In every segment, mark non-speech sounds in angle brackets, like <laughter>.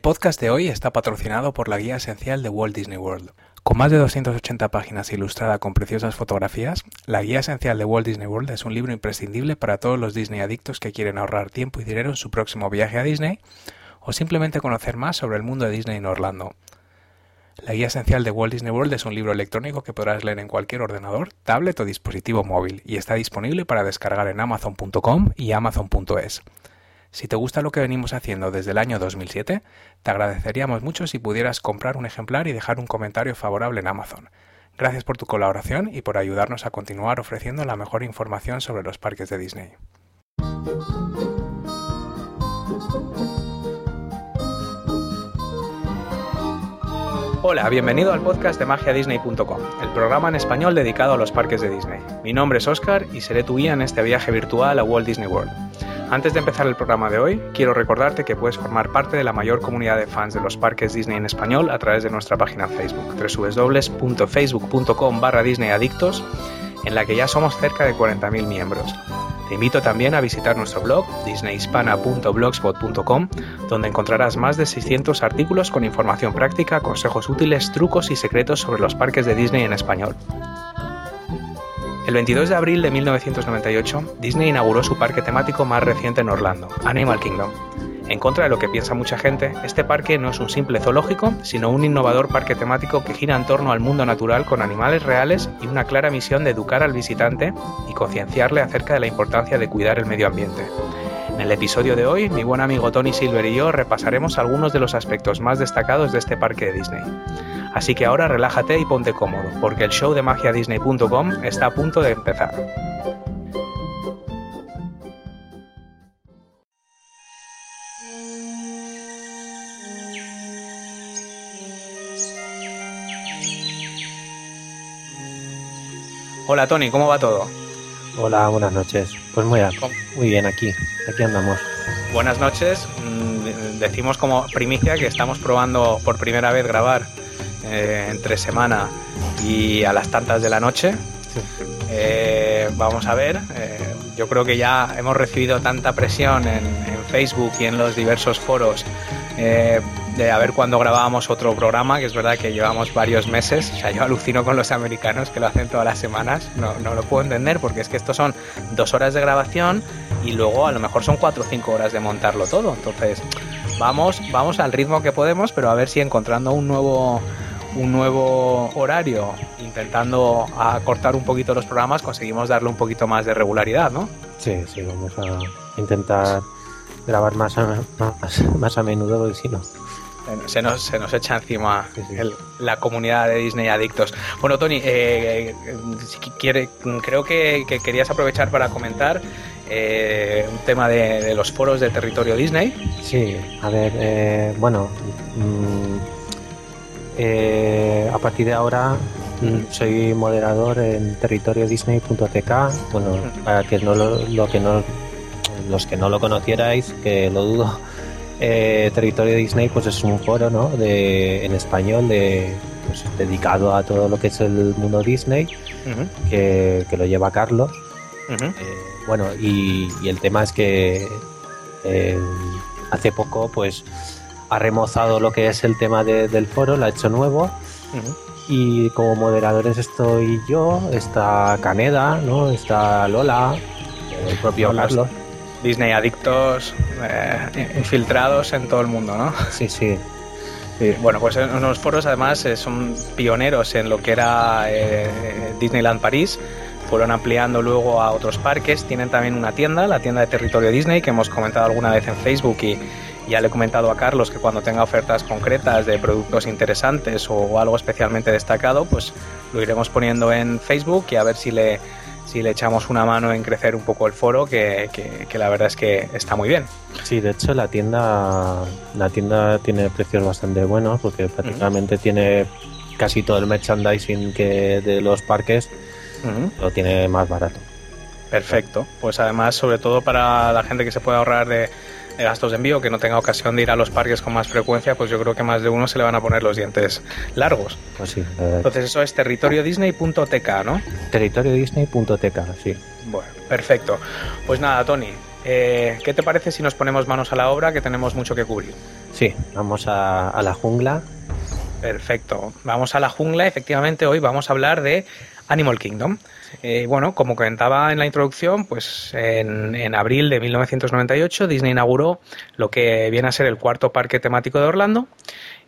El podcast de hoy está patrocinado por la guía esencial de Walt Disney World. Con más de 280 páginas ilustrada con preciosas fotografías, la guía esencial de Walt Disney World es un libro imprescindible para todos los Disney adictos que quieren ahorrar tiempo y dinero en su próximo viaje a Disney o simplemente conocer más sobre el mundo de Disney en Orlando. La guía esencial de Walt Disney World es un libro electrónico que podrás leer en cualquier ordenador, tablet o dispositivo móvil y está disponible para descargar en amazon.com y amazon.es. Si te gusta lo que venimos haciendo desde el año 2007, te agradeceríamos mucho si pudieras comprar un ejemplar y dejar un comentario favorable en Amazon. Gracias por tu colaboración y por ayudarnos a continuar ofreciendo la mejor información sobre los parques de Disney. Hola, bienvenido al podcast de magiadisney.com, el programa en español dedicado a los parques de Disney. Mi nombre es Oscar y seré tu guía en este viaje virtual a Walt Disney World. Antes de empezar el programa de hoy, quiero recordarte que puedes formar parte de la mayor comunidad de fans de los parques Disney en español a través de nuestra página Facebook, www.facebook.com barra disneyadictos, en la que ya somos cerca de 40.000 miembros. Te invito también a visitar nuestro blog disneyhispana.blogspot.com, donde encontrarás más de 600 artículos con información práctica, consejos útiles, trucos y secretos sobre los parques de Disney en español. El 22 de abril de 1998, Disney inauguró su parque temático más reciente en Orlando, Animal Kingdom. En contra de lo que piensa mucha gente, este parque no es un simple zoológico, sino un innovador parque temático que gira en torno al mundo natural con animales reales y una clara misión de educar al visitante y concienciarle acerca de la importancia de cuidar el medio ambiente. En el episodio de hoy, mi buen amigo Tony Silver y yo repasaremos algunos de los aspectos más destacados de este parque de Disney. Así que ahora relájate y ponte cómodo, porque el show de magiadisney.com está a punto de empezar. Hola Tony, ¿cómo va todo? Hola, buenas noches. Pues muy, muy bien, aquí, aquí andamos. Buenas noches. Mm, decimos como primicia que estamos probando por primera vez grabar eh, entre semana y a las tantas de la noche. Eh, vamos a ver, eh, yo creo que ya hemos recibido tanta presión en, Facebook y en los diversos foros de a ver cuándo grabábamos otro programa, que es verdad que llevamos varios meses. O sea, yo alucino con los americanos que lo hacen todas las semanas. No, no lo puedo entender porque es que estos son dos horas de grabación y luego a lo mejor son cuatro o cinco horas de montarlo todo. Entonces, vamos, vamos al ritmo que podemos, pero a ver si encontrando un nuevo un nuevo horario, intentando acortar un poquito los programas, conseguimos darle un poquito más de regularidad, ¿no? Sí, sí, vamos a intentar grabar más a, más, más a menudo, porque si no, se nos, se nos echa encima el, la comunidad de Disney adictos. Bueno, Tony, eh, si quiere, creo que, que, querías aprovechar para comentar eh, un tema de, de, los foros de territorio Disney. Sí, a ver, eh, bueno, mmm, a partir de ahora mm, soy moderador en territoriodisney.tk. Bueno, para que no lo, lo que no los que no lo conocierais, que lo dudo <laughs> eh, Territorio Disney pues es un foro ¿no? de, en español de, pues, dedicado a todo lo que es el mundo Disney uh -huh. que, que, lo lleva Carlos uh -huh. eh, bueno y, y, el tema es que eh, hace poco pues ha remozado lo que es el tema de, del foro lo ha hecho nuevo uh -huh. y como moderadores estoy yo está Caneda no está Lola el propio. Carlos Disney adictos eh, infiltrados en todo el mundo, ¿no? Sí, sí. sí. Bueno, pues unos foros además eh, son pioneros en lo que era eh, Disneyland París. Fueron ampliando luego a otros parques. Tienen también una tienda, la tienda de territorio Disney, que hemos comentado alguna vez en Facebook y ya le he comentado a Carlos que cuando tenga ofertas concretas de productos interesantes o algo especialmente destacado, pues lo iremos poniendo en Facebook y a ver si le si le echamos una mano en crecer un poco el foro, que, que, que, la verdad es que está muy bien. Sí, de hecho la tienda la tienda tiene precios bastante buenos porque prácticamente uh -huh. tiene casi todo el merchandising que de los parques uh -huh. lo tiene más barato. Perfecto. Pues además, sobre todo para la gente que se puede ahorrar de, de gastos de envío, que no tenga ocasión de ir a los parques con más frecuencia, pues yo creo que más de uno se le van a poner los dientes largos. Pues sí. Entonces eso es territoriodisney.tk, ¿no? Territoriodisney.tk, sí. Bueno, perfecto. Pues nada, Tony, eh, ¿qué te parece si nos ponemos manos a la obra que tenemos mucho que cubrir? Sí, vamos a, la jungla. Perfecto, vamos a la jungla. Efectivamente, hoy vamos a hablar de Animal Kingdom. Eh, bueno, como comentaba en la introducción, pues en, abril de 1998 Disney inauguró lo que viene a ser el cuarto parque temático de Orlando.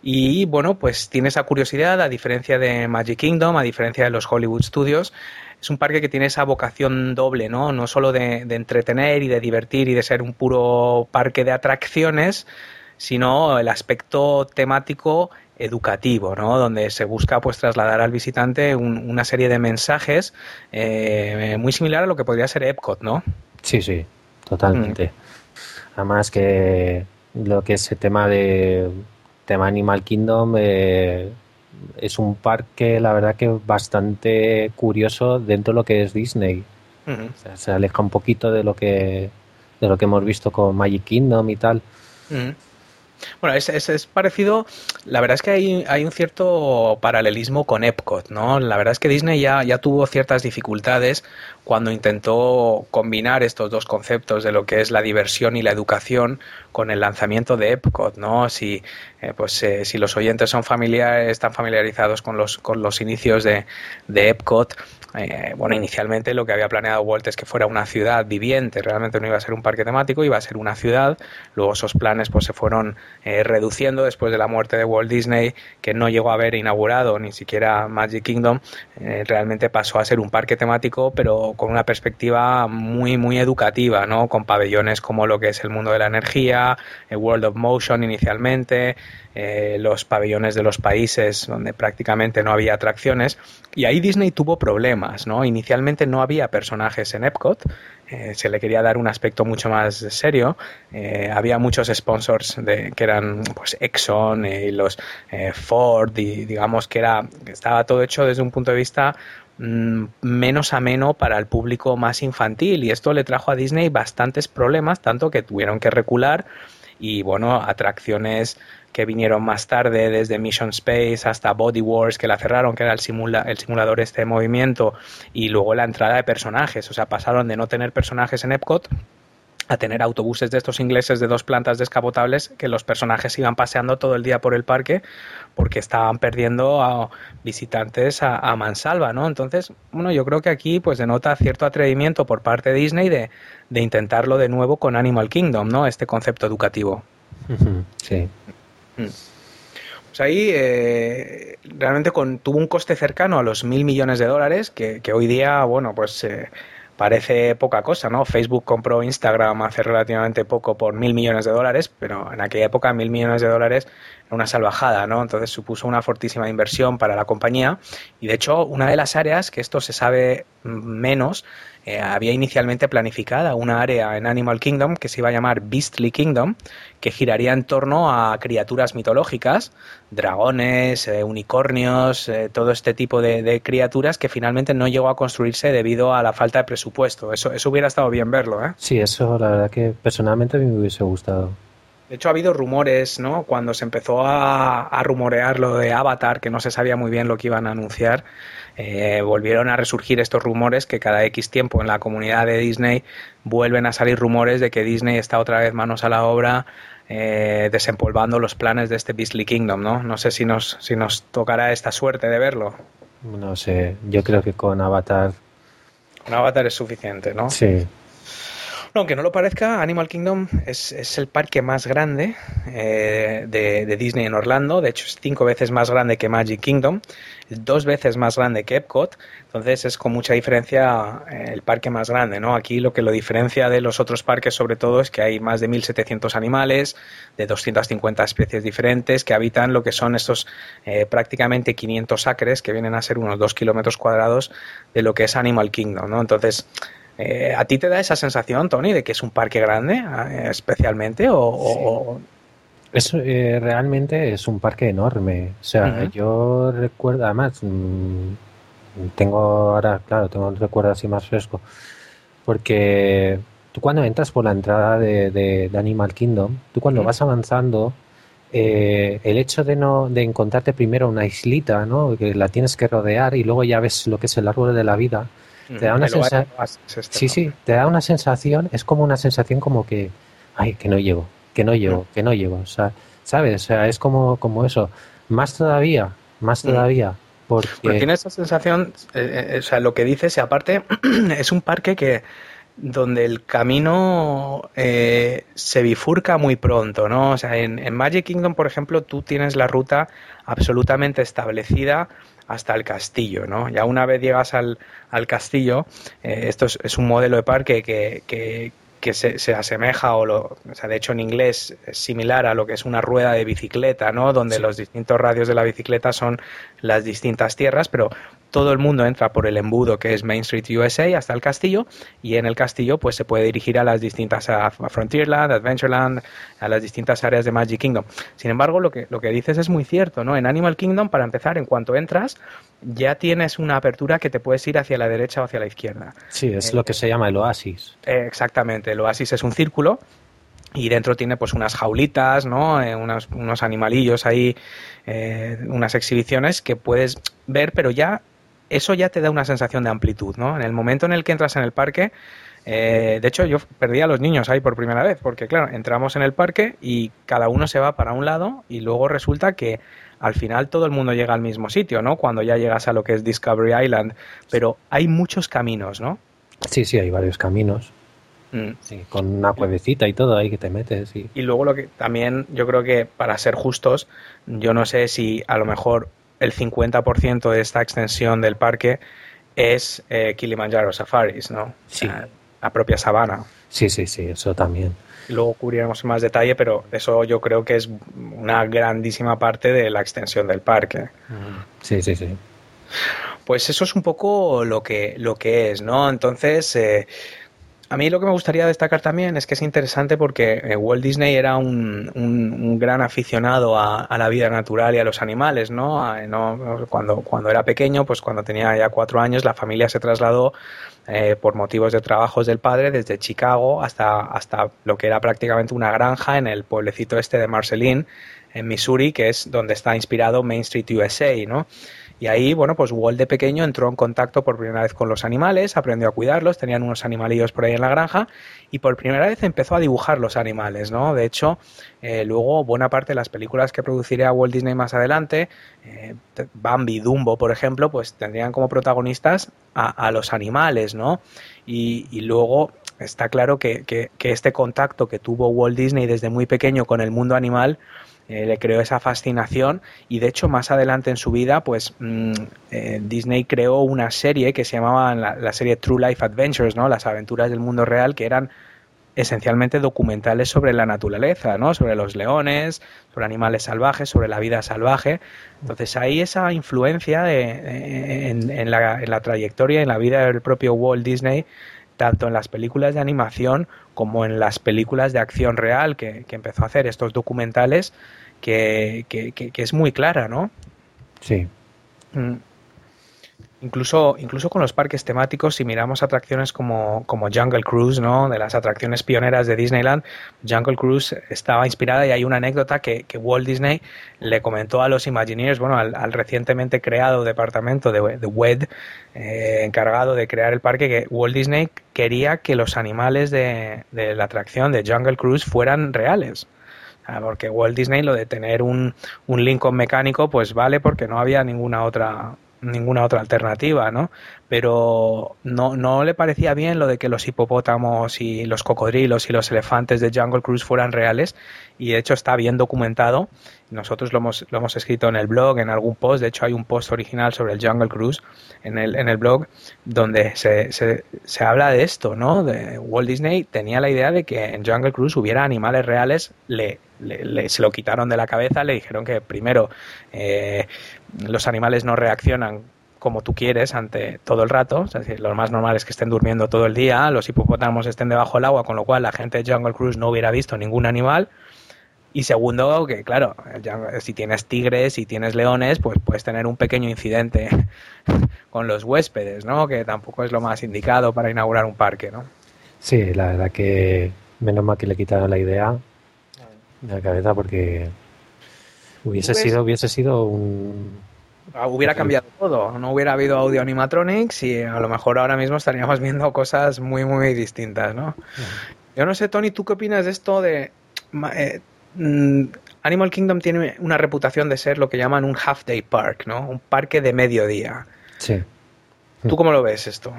Y bueno, pues tiene esa curiosidad, a diferencia de Magic Kingdom, a diferencia de los Hollywood Studios, es un parque que tiene esa vocación doble, ¿no? No solo de, entretener y de divertir y de ser un puro parque de atracciones, sino el aspecto temático educativo, ¿no? Donde se busca pues trasladar al visitante una serie de mensajes eh, muy similar a lo que podría ser Epcot, ¿no? Sí, sí, totalmente. Mm. Además que lo que es el tema de tema Animal Kingdom eh, es un parque, la verdad que bastante curioso dentro de lo que es Disney. se aleja un poquito de lo que de lo que hemos visto con Magic Kingdom y tal. Bueno, es, es, parecido. La verdad es que hay, hay, un cierto paralelismo con Epcot, ¿no? La verdad es que Disney ya, ya tuvo ciertas dificultades cuando intentó combinar estos dos conceptos de lo que es la diversión y la educación con el lanzamiento de Epcot, ¿no? Si, eh, pues, eh, si los oyentes son familiares, están familiarizados con los, con los inicios de, de Epcot, eh, bueno, inicialmente lo que había planeado Walt es que fuera una ciudad viviente, realmente no iba a ser un parque temático, iba a ser una ciudad. Luego esos planes pues se fueron eh, reduciendo después de la muerte de Walt Disney, que no llegó a haber inaugurado ni siquiera Magic Kingdom. Eh, realmente pasó a ser un parque temático, pero con una perspectiva muy, muy educativa, ¿no? Con pabellones como lo que es el mundo de la energía, el World of Motion inicialmente, eh, los pabellones de los países donde prácticamente no había atracciones y ahí Disney tuvo problemas, ¿no? Inicialmente no había personajes en Epcot, eh, se le quería dar un aspecto mucho más serio, eh, había muchos sponsors de, que eran pues Exxon y los Ford y digamos que era estaba todo hecho desde un punto de vista mm, menos ameno para el público más infantil y esto le trajo a Disney bastantes problemas, tanto que tuvieron que recular y bueno, atracciones que vinieron más tarde, desde Mission Space hasta Body Wars, que la cerraron, que era el, simula el simulador este de movimiento, y luego la entrada de personajes. O sea, pasaron de no tener personajes en Epcot a tener autobuses de estos ingleses de dos plantas descapotables que los personajes iban paseando todo el día por el parque porque estaban perdiendo a visitantes a, mansalva, ¿no? Entonces, bueno, yo creo que aquí pues denota cierto atrevimiento por parte de Disney de, de intentarlo de nuevo con Animal Kingdom, ¿no? Este concepto educativo. Sí. Mm. Pues ahí eh, realmente tuvo un coste cercano a los mil millones de dólares, que, hoy día, bueno, pues eh, parece poca cosa, ¿no? Facebook compró Instagram hace relativamente poco por mil millones de dólares, pero en aquella época mil millones de dólares era una salvajada, ¿no? Entonces supuso una fortísima inversión para la compañía y de hecho una de las áreas que esto se sabe menos eh, había inicialmente planificada una área en Animal Kingdom que se iba a llamar Beastly Kingdom, que giraría en torno a criaturas mitológicas, dragones, eh, unicornios, eh, todo este tipo de, criaturas que finalmente no llegó a construirse debido a la falta de presupuesto. Eso, eso hubiera estado bien verlo, ¿eh? Sí, eso la verdad que personalmente a mí me hubiese gustado. De hecho, ha habido rumores, ¿no? Cuando se empezó a, a rumorear lo de Avatar, que no se sabía muy bien lo que iban a anunciar, eh, volvieron a resurgir estos rumores que cada X tiempo en la comunidad de Disney vuelven a salir rumores de que Disney está otra vez manos a la obra eh, desempolvando los planes de este Beastly Kingdom, ¿no? No sé si nos, si nos tocará esta suerte de verlo. No sé, yo creo que con Avatar... Con Avatar es suficiente, ¿no? Sí. Aunque no lo parezca, Animal Kingdom es, es el parque más grande eh, de, de, Disney en Orlando. De hecho, es cinco veces más grande que Magic Kingdom dos veces más grande que Epcot, entonces es con mucha diferencia eh, el parque más grande, ¿no? Aquí lo que lo diferencia de los otros parques sobre todo es que hay más de 1.700 animales, de 250 especies diferentes que habitan lo que son estos eh, prácticamente 500 acres, que vienen a ser unos 2 kilómetros cuadrados de lo que es Animal Kingdom, ¿no? Entonces, eh, ¿a ti te da esa sensación, Tony, de que es un parque grande especialmente o, es, eh, realmente es un parque enorme. O sea, yo recuerdo, además, mm, tengo ahora, claro, tengo un recuerdo así más fresco. Porque tú cuando entras por la entrada de, de, Animal Kingdom, tú cuando vas avanzando, eh, el hecho de no de encontrarte primero una islita, ¿no? Que la tienes que rodear y luego ya ves lo que es el árbol de la vida. Te da una sensación. Este, sí, sí, te da una sensación, es como una sensación como que, ay, que no llego, que no llego, que no llego. O sea, ¿sabes? O sea, es como, como eso. Más todavía, más todavía. Porque... Pero tiene esa sensación, eh, eh, o sea, lo que dices, y aparte, <clears throat> es un parque que donde el camino eh, se bifurca muy pronto, ¿no? O sea, en, Magic Kingdom, por ejemplo, tú tienes la ruta absolutamente establecida hasta el castillo, ¿no? Ya una vez llegas al, al castillo, esto es, un modelo de parque que, que, que se, asemeja o, lo, o sea, de hecho en inglés es similar a lo que es una rueda de bicicleta, ¿no? Donde los distintos radios de la bicicleta son las distintas tierras, pero todo el mundo entra por el embudo que es Main Street USA hasta el castillo y en el castillo pues se puede dirigir a las distintas a Frontierland, Adventureland, a las distintas áreas de Magic Kingdom. Sin embargo, lo que lo que dices es muy cierto, ¿no? En Animal Kingdom para empezar, en cuanto entras ya tienes una apertura que te puedes ir hacia la derecha o hacia la izquierda. Sí, es lo que se llama el oasis. Eh, exactamente, el oasis es un círculo y dentro tiene pues unas jaulitas, ¿no? Eh, unos, unos, animalillos ahí, eh, unas exhibiciones que puedes ver, pero ya eso ya te da una sensación de amplitud, ¿no? En el momento en el que entras en el parque, eh, de hecho yo perdí a los niños ahí por primera vez, porque claro, entramos en el parque y cada uno se va para un lado y luego resulta que al final todo el mundo llega al mismo sitio, ¿no? Cuando ya llegas a lo que es Discovery Island, pero hay muchos caminos, ¿no? Sí, sí, hay varios caminos. Mm. Sí, con una cuevecita y todo ahí que te metes. Y... y luego lo que también yo creo que para ser justos, yo no sé si a lo mejor el 50% de esta extensión del parque es eh, Kilimanjaro Safaris, ¿no? Sí. La, propia sabana. Sí, sí, sí, eso también. Luego cubriremos en más detalle, pero eso yo creo que es una grandísima parte de la extensión del parque. Sí, sí, sí. Pues eso es un poco lo que, lo que es, ¿no? Entonces, eh, a mí lo que me gustaría destacar también es que es interesante porque eh, Walt Disney era un, gran aficionado a, la vida natural y a los animales, ¿no? Cuando, cuando era pequeño, pues cuando tenía ya cuatro años, la familia se trasladó eh, por motivos de trabajos del padre desde Chicago hasta, hasta lo que era prácticamente una granja en el pueblecito este de Marceline, en Missouri, que es donde está inspirado Main Street USA, ¿no? Y ahí, bueno, pues Walt de pequeño entró en contacto por primera vez con los animales, aprendió a cuidarlos, tenían unos animalillos por ahí en la granja y por primera vez empezó a dibujar los animales, ¿no? De hecho, eh, luego buena parte de las películas que produciría Walt Disney más adelante, eh, Bambi, Dumbo, por ejemplo, pues tendrían como protagonistas a, los animales, ¿no? Y, luego está claro que, que este contacto que tuvo Walt Disney desde muy pequeño con el mundo animal, eh, le creó esa fascinación y de hecho más adelante en su vida pues mm, eh, Disney creó una serie que se llamaba la, serie True Life Adventures, ¿no? Las aventuras del mundo real que eran esencialmente documentales sobre la naturaleza, ¿no? Sobre los leones, sobre animales salvajes, sobre la vida salvaje. Entonces ahí esa influencia en, la, en la trayectoria, en la vida del propio Walt Disney, tanto en las películas de animación como en las películas de acción real que, que empezó a hacer estos documentales, que, que, es muy clara, ¿no? Sí. Mm. Incluso, incluso con los parques temáticos, si miramos atracciones como, como Jungle Cruise, ¿no? de las atracciones pioneras de Disneyland, Jungle Cruise estaba inspirada y hay una anécdota que, Walt Disney le comentó a los Imagineers, bueno, al, recientemente creado departamento de, WED, eh, encargado de crear el parque, que Walt Disney quería que los animales de, de la atracción de Jungle Cruise fueran reales porque Walt Disney lo de tener un, un Lincoln mecánico pues vale porque no había ninguna otra ninguna otra alternativa, ¿no? Pero no, no le parecía bien lo de que los hipopótamos y los cocodrilos y los elefantes de Jungle Cruise fueran reales y de hecho está bien documentado. Nosotros lo hemos, lo hemos escrito en el blog, en algún post, de hecho hay un post original sobre el Jungle Cruise en el, en el blog donde se, se, se habla de esto, ¿no? De Walt Disney tenía la idea de que en Jungle Cruise hubiera animales reales, le, se lo quitaron de la cabeza, le dijeron que primero eh, los animales no reaccionan como tú quieres ante todo el rato, es decir, lo más normal es que estén durmiendo todo el día, los hipopótamos estén debajo del agua, con lo cual la gente de Jungle Cruise no hubiera visto ningún animal. Y segundo, que claro, si tienes tigres y tienes leones, pues puedes tener un pequeño incidente <laughs> con los huéspedes, ¿no? Que tampoco es lo más indicado para inaugurar un parque, ¿no? Sí, la verdad que menos mal que le quitaron la idea de la cabeza porque hubiese sido hubiese sido un Ah, hubiera cambiado todo, no hubiera habido audio animatronics y a lo mejor ahora mismo estaríamos viendo cosas muy, muy distintas, ¿no? Yo no sé, Tony, ¿tú qué opinas de esto de... Eh, mm, Animal Kingdom tiene una reputación de ser lo que llaman un half day park, ¿no? Un parque de mediodía. Sí. ¿Tú cómo lo ves esto?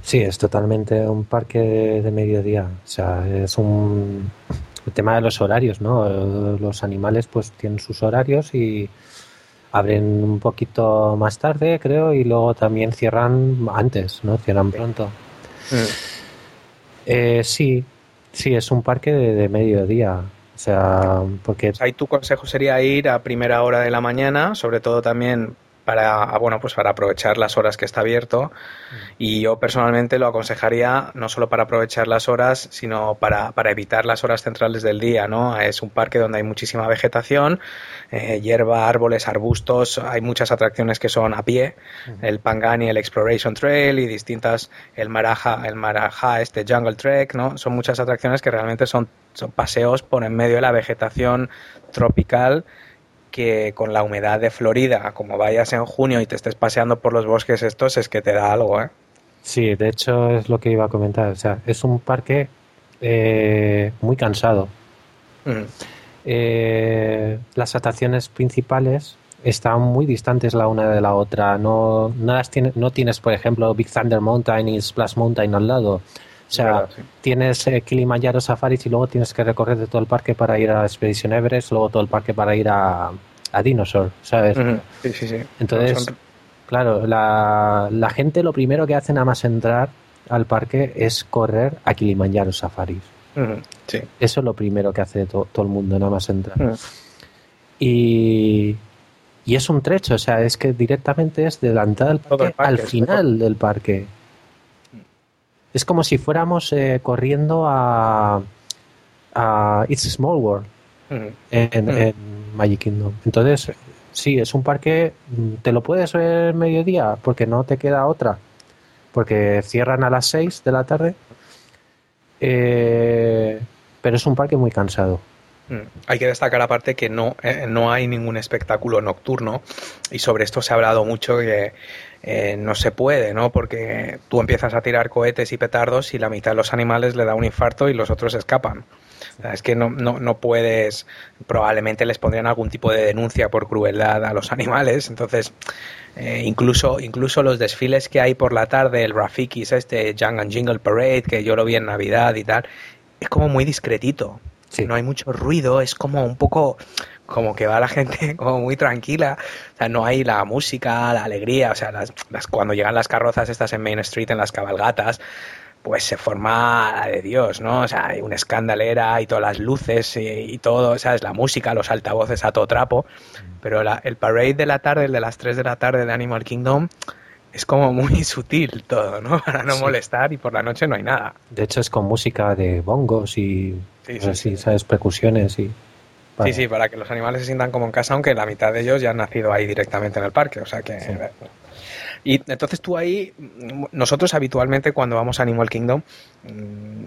Sí, es totalmente un parque de mediodía. O sea, es un el tema de los horarios, ¿no? Los animales pues tienen sus horarios y abren un poquito más tarde, creo, y luego también cierran antes, ¿no? Cierran pronto. Mm. Eh, sí, sí, es un parque de, mediodía. O sea, porque... Ahí tu consejo sería ir a primera hora de la mañana, sobre todo también para, bueno, pues para aprovechar las horas que está abierto. Y yo personalmente lo aconsejaría no solo para aprovechar las horas, sino para, para evitar las horas centrales del día, ¿no? Es un parque donde hay muchísima vegetación, eh, hierba, árboles, arbustos, hay muchas atracciones que son a pie, el Pangani, el Exploration Trail y distintas, el Maraja, el Maraja, este Jungle Trek, ¿no? Son muchas atracciones que realmente son, son paseos por en medio de la vegetación tropical que con la humedad de Florida, como vayas en junio y te estés paseando por los bosques estos, es que te da algo, ¿eh? Sí, de hecho es lo que iba a comentar. O sea, es un parque eh, muy cansado. Mm. Eh, las atracciones principales están muy distantes la una de la otra. No, no, tienes, no tienes, por ejemplo, Big Thunder Mountain y Splash Mountain al lado. O sea, tienes eh, Kilimanjaro Safaris y luego tienes que recorrer de todo el parque para ir a Expedition Everest, luego todo el parque para ir a, a Dinosaur, ¿sabes? Sí, sí, sí. Entonces, claro, la, la, gente lo primero que hace nada más entrar al parque es correr a Kilimanjaro Safaris. sí. Eso es lo primero que hace todo el mundo nada más entrar. Y, y es un trecho, o sea, es que directamente es de la entrada del parque, al final del parque. Es como si fuéramos eh, corriendo a, a It's a Small World en, Magic Kingdom. Entonces, sí, es un parque, mm, te lo puedes ver mediodía porque no te queda otra, porque cierran a las 6 de la tarde, eh, pero es un parque muy cansado. Hay que destacar aparte que no, eh, no hay ningún espectáculo nocturno y sobre esto se ha hablado mucho que eh, no se puede, ¿no? Porque tú empiezas a tirar cohetes y petardos y la mitad de los animales le da un infarto y los otros escapan. Es que no, no, no, puedes, probablemente les pondrían algún tipo de denuncia por crueldad a los <laughs> animales, entonces eh, incluso, incluso los desfiles que hay por la tarde, el Rafikis, este Young and Jingle Parade, que yo lo vi en Navidad y tal, es como muy discretito. No hay mucho ruido, es como un poco como que va la gente <laughs> como muy tranquila, o sea, no hay la música, la alegría, o sea, las, cuando llegan las carrozas estas en Main Street, en las cabalgatas, pues se forma la de Dios, ¿no? O sea, hay una escandalera y todas las luces y, todo, ¿sabes? La música, los altavoces a todo trapo, pero el parade de la tarde, el de las 3 de la tarde de Animal Kingdom, es como muy <laughs> sutil todo, ¿no? Para no molestar y por la noche no hay nada. De hecho es con música de bongos y sí, ¿sabes? Percusiones y... Sí, sí, para que los animales se sientan como en casa, aunque la mitad de ellos ya han nacido ahí directamente en el parque, o sea que... Y entonces tú ahí, nosotros habitualmente cuando vamos a Animal Kingdom, mm,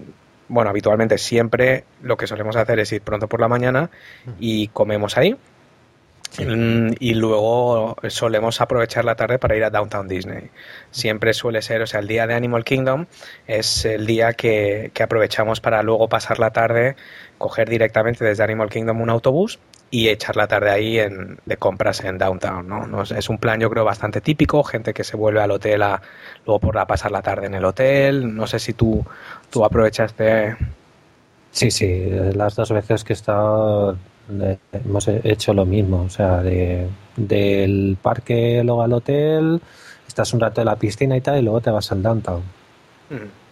bueno, habitualmente siempre lo que solemos hacer es ir pronto por la mañana y comemos ahí. Mm, y luego solemos aprovechar la tarde para ir a Downtown Disney. Siempre suele ser, o sea, el día de Animal Kingdom es el día que, que aprovechamos para luego pasar la tarde, coger directamente desde Animal Kingdom un autobús y echar la tarde ahí en, de compras en Downtown. ¿no? Es un plan yo creo bastante típico, gente que se vuelve al hotel a, luego por pasar la tarde en el hotel. No sé si tú, tú aprovechaste... Sí, sí, las dos veces que he estado hemos hecho lo mismo, o sea, de, del parque luego al hotel, estás un rato en la piscina y tal, y luego te vas al downtown. Mm.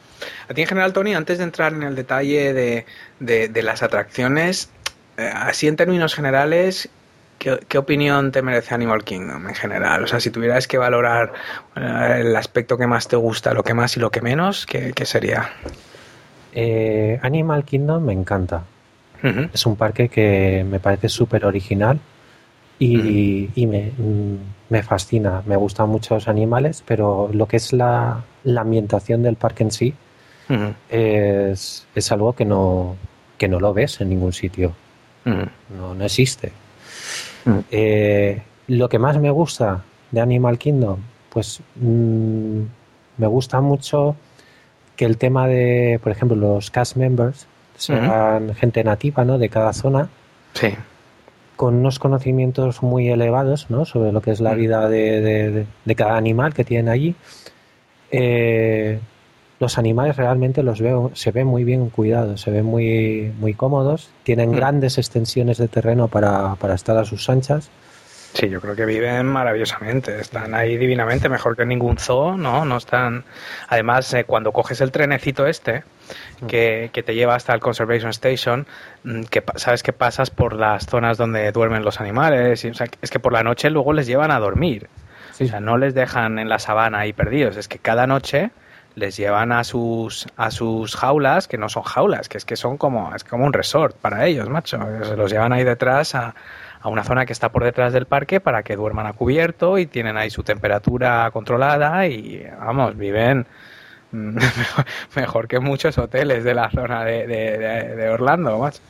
A ti en general, Tony, antes de entrar en el detalle de, de, las atracciones, así en términos generales, ¿qué, opinión te merece Animal Kingdom en general? O sea, si tuvieras que valorar eh, el aspecto que más te gusta, lo que más y lo que menos, ¿qué, sería? Eh, Animal Kingdom me encanta. Es un parque que me parece súper original y, me, fascina. Me gustan mucho los animales, pero lo que es la, ambientación del parque en sí es, algo que no, que no lo ves en ningún sitio. No, no existe. Eh, lo que más me gusta de Animal Kingdom, pues mm, me gusta mucho que el tema de, por ejemplo, los cast members sean gente nativa, ¿no? De cada zona. Sí. Con unos conocimientos muy elevados, ¿no? Sobre lo que es la vida de, cada animal que tienen allí. Eh, los animales realmente los veo, se ven muy bien cuidados, se ven muy, muy cómodos, tienen grandes extensiones de terreno para, para estar a sus anchas Sí, yo creo que viven maravillosamente, están ahí divinamente, mejor que ningún zoo, ¿no? No están. Además, eh, cuando coges el trenecito este, que, te lleva hasta el Conservation Station, mm, que sabes que pasas por las zonas donde duermen los animales, y, o sea, es que por la noche luego les llevan a dormir. O sea, no les dejan en la sabana ahí perdidos, es que cada noche les llevan a sus a sus jaulas, que no son jaulas, que es que son como es como un resort para ellos, macho. Se los llevan ahí detrás a a una zona que está por detrás del parque para que duerman a cubierto y tienen ahí su temperatura controlada y vamos, viven <laughs> mejor, que muchos hoteles de la zona de, Orlando, más.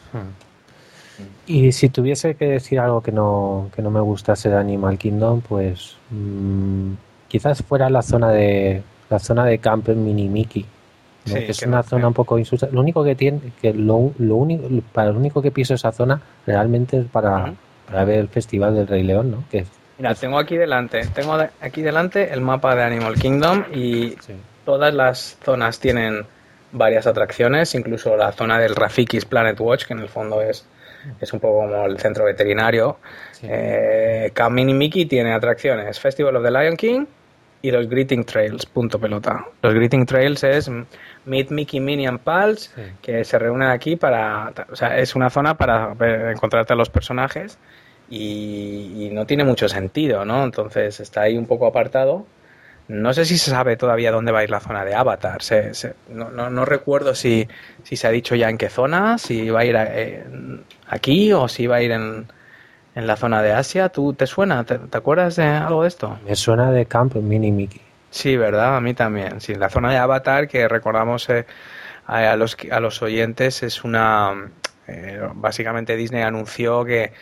Y si tuviese que decir algo que no, que no me gustase de Animal Kingdom, pues mm, quizás fuera la zona de la zona de Camp Mini Mickey. que es una zona un poco insulsa. Lo único que tiene, que lo, lo único, para lo único que piso esa zona realmente es para, para ver el Festival del Rey León, ¿no? Que Mira, tengo aquí delante, tengo aquí delante el mapa de Animal Kingdom y todas las zonas tienen varias atracciones, incluso la zona del Rafiki's Planet Watch, que en el fondo es, es un poco como el centro veterinario. Eh, Camp Mini Mickey tiene atracciones Festival of the Lion King y los Greeting Trails, punto pelota. Los Greeting Trails es Meet Mickey, Minnie and Pals, que se reúnen aquí para... O sea, es una zona para encontrarte a los personajes y, no tiene mucho sentido, ¿no? Entonces está ahí un poco apartado. No sé si se sabe todavía dónde va a ir la zona de Avatar. no, no, recuerdo si, si, se ha dicho ya en qué zona, si va a ir eh, aquí o si va a ir en, en, la zona de Asia. ¿Tú te suena? ¿Te, acuerdas de algo de esto? Me suena de Camp Mini Mickey. Sí, ¿verdad? A mí también. Sí, la zona de Avatar que recordamos eh, a, los, a los oyentes es una eh, básicamente Disney anunció que,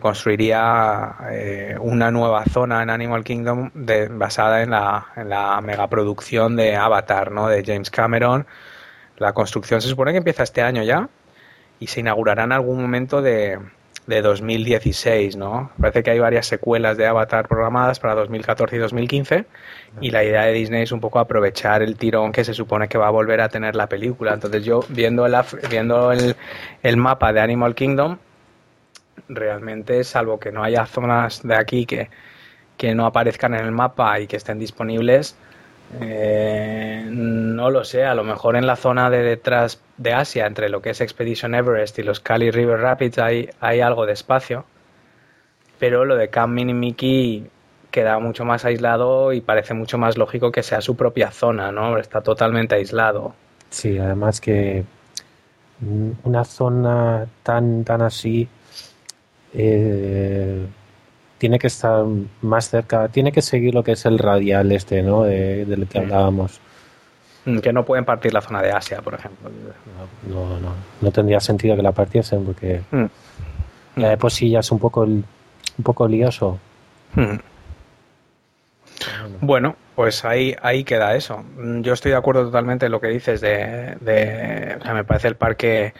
construiría eh, una nueva zona en Animal Kingdom basada en la, en la megaproducción de Avatar, ¿no? De James Cameron. La construcción se supone que empieza este año ya y se inaugurará en algún momento de, de 2016, ¿no? Parece que hay varias secuelas de Avatar programadas para 2014 y 2015 y la idea de Disney es un poco aprovechar el tirón que se supone que va a volver a tener la película. Entonces yo viendo el, viendo el, el mapa de Animal Kingdom, realmente salvo que no haya zonas de aquí que, que no aparezcan en el mapa y que estén disponibles, eh, no lo sé, a lo mejor en la zona de detrás de Asia, entre lo que es Expedition Everest y los Cali River Rapids, hay, algo de espacio. Pero lo de Camp Mini Mickey queda mucho más aislado y parece mucho más lógico que sea su propia zona, ¿no? Está totalmente aislado. Sí, además que una zona tan, tan así eh, tiene que estar más cerca, tiene que seguir lo que es el radial este, ¿no? De, del que hablábamos. Mm, que no pueden partir la zona de Asia, por ejemplo. No, no, no, tendría sentido que la partiesen porque mm. ya de sí ya es un poco, un poco lioso. Mm. Bueno, pues ahí, ahí queda eso. Yo estoy de acuerdo totalmente en lo que dices de, de o sea, me parece el parque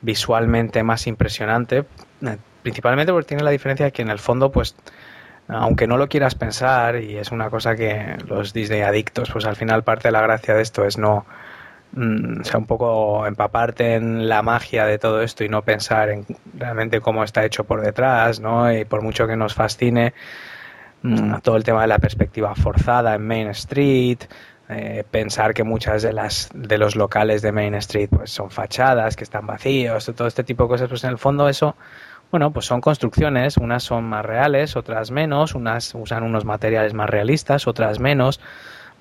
visualmente más impresionante principalmente porque tiene la diferencia de que en el fondo, pues, aunque no lo quieras pensar, y es una cosa que los Disney adictos, pues al final parte de la gracia de esto es no, mm, sea, un poco empaparte en la magia de todo esto y no pensar en realmente cómo está hecho por detrás, ¿no? Y por mucho que nos fascine mm, todo el tema de la perspectiva forzada en Main Street, eh, pensar que muchas de las de los locales de Main Street pues son fachadas, que están vacíos, todo este tipo de cosas, pues en el fondo eso bueno, pues son construcciones, unas son más reales, otras menos, unas usan unos materiales más realistas, otras menos.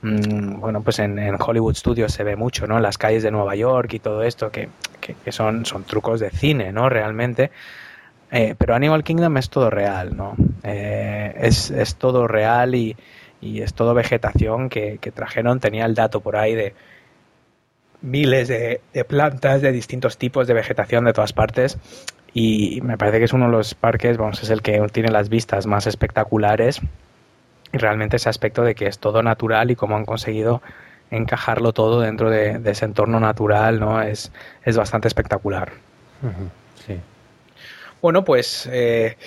Mm, bueno, pues en, Hollywood Studios se ve mucho, ¿no? Las calles de Nueva York y todo esto, que, que, son, son trucos de cine, ¿no? Realmente. Eh, pero Animal Kingdom es todo real, ¿no? Eh, es, es, todo real y, y, es todo vegetación que, que trajeron. Tenía el dato por ahí de miles de plantas de distintos tipos de vegetación de todas partes y me parece que es uno de los parques, vamos, es el que tiene las vistas más espectaculares y realmente ese aspecto de que es todo natural y cómo han conseguido encajarlo todo dentro de, ese entorno natural, ¿no? Es, es bastante espectacular. sí. Bueno, pues eh,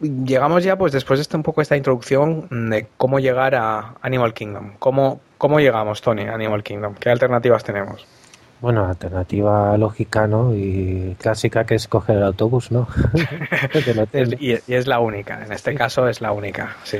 llegamos ya, pues después de este, un poco esta introducción de cómo llegar a Animal Kingdom. ¿Cómo, cómo llegamos, Tony, a Animal Kingdom? ¿Qué alternativas tenemos? Bueno, alternativa lógica, ¿no? Y clásica que es coger el autobús, ¿no? <laughs> <laughs> y, y, es la única, en este caso es la única, sí.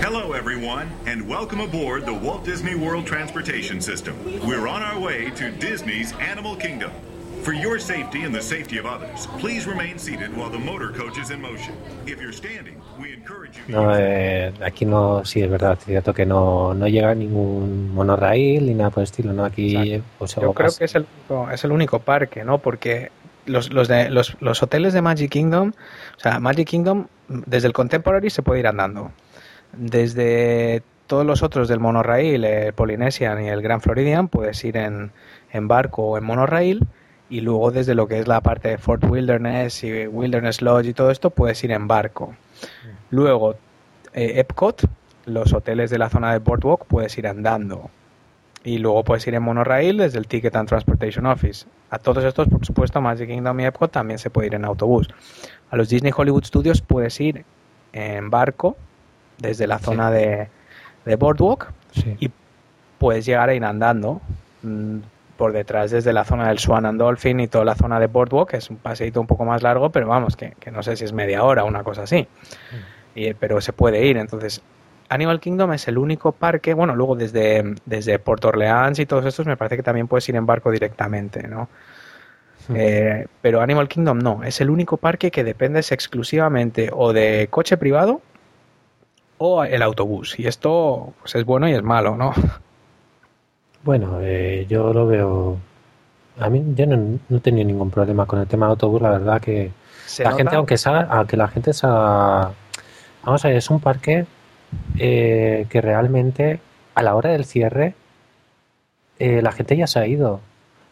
Hello everyone and welcome aboard the Walt Disney World Transportation System. We're on our way to Disney's Animal Kingdom. For your safety and the safety of others, please remain seated while the motor coach is in motion. If you're standing, we encourage you. No, eh, aquí no, sí es verdad, es cierto que no, no llega ningún monorail ni nada por el estilo, ¿no? Aquí, pues, Yo creo que es el, es el único parque, ¿no? Porque los, los, de, los, los hoteles de Magic Kingdom, o sea, Magic Kingdom, desde el Contemporary se puede ir andando. Desde todos los otros del monorail, el Polynesian y el Grand Floridian, puedes ir en, en barco o en monorail y luego desde lo que es la parte de Fort Wilderness y Wilderness Lodge y todo esto puedes ir en barco. Luego, eh, Epcot, los hoteles de la zona de Boardwalk, puedes ir andando. Y luego puedes ir en monorail desde el Ticket and Transportation Office. A todos estos, por supuesto, Magic Kingdom y Epcot también se puede ir en autobús. A los Disney Hollywood Studios puedes ir en barco desde la zona de, de Boardwalk y puedes llegar a ir andando mm, por detrás desde la zona del Swan and Dolphin y toda la zona de Boardwalk, que es un paseito un poco más largo, pero vamos, que, no sé si es media hora o una cosa así. Mm. pero se puede ir, entonces Animal Kingdom es el único parque, bueno, luego desde, desde Port Orleans y todos estos me parece que también puedes ir en barco directamente, ¿no? Mm. Eh, pero Animal Kingdom no, es el único parque que dependes exclusivamente o de coche privado o el autobús. Y esto pues, es bueno y es malo, ¿no? Bueno, eh, yo lo veo. A mí yo no, no he tenido ningún problema con el tema de autobús. La verdad que la gente, aunque sea, aunque la gente sea, vamos a ver, es un parque eh, que realmente a la hora del cierre eh, la gente ya se ha ido.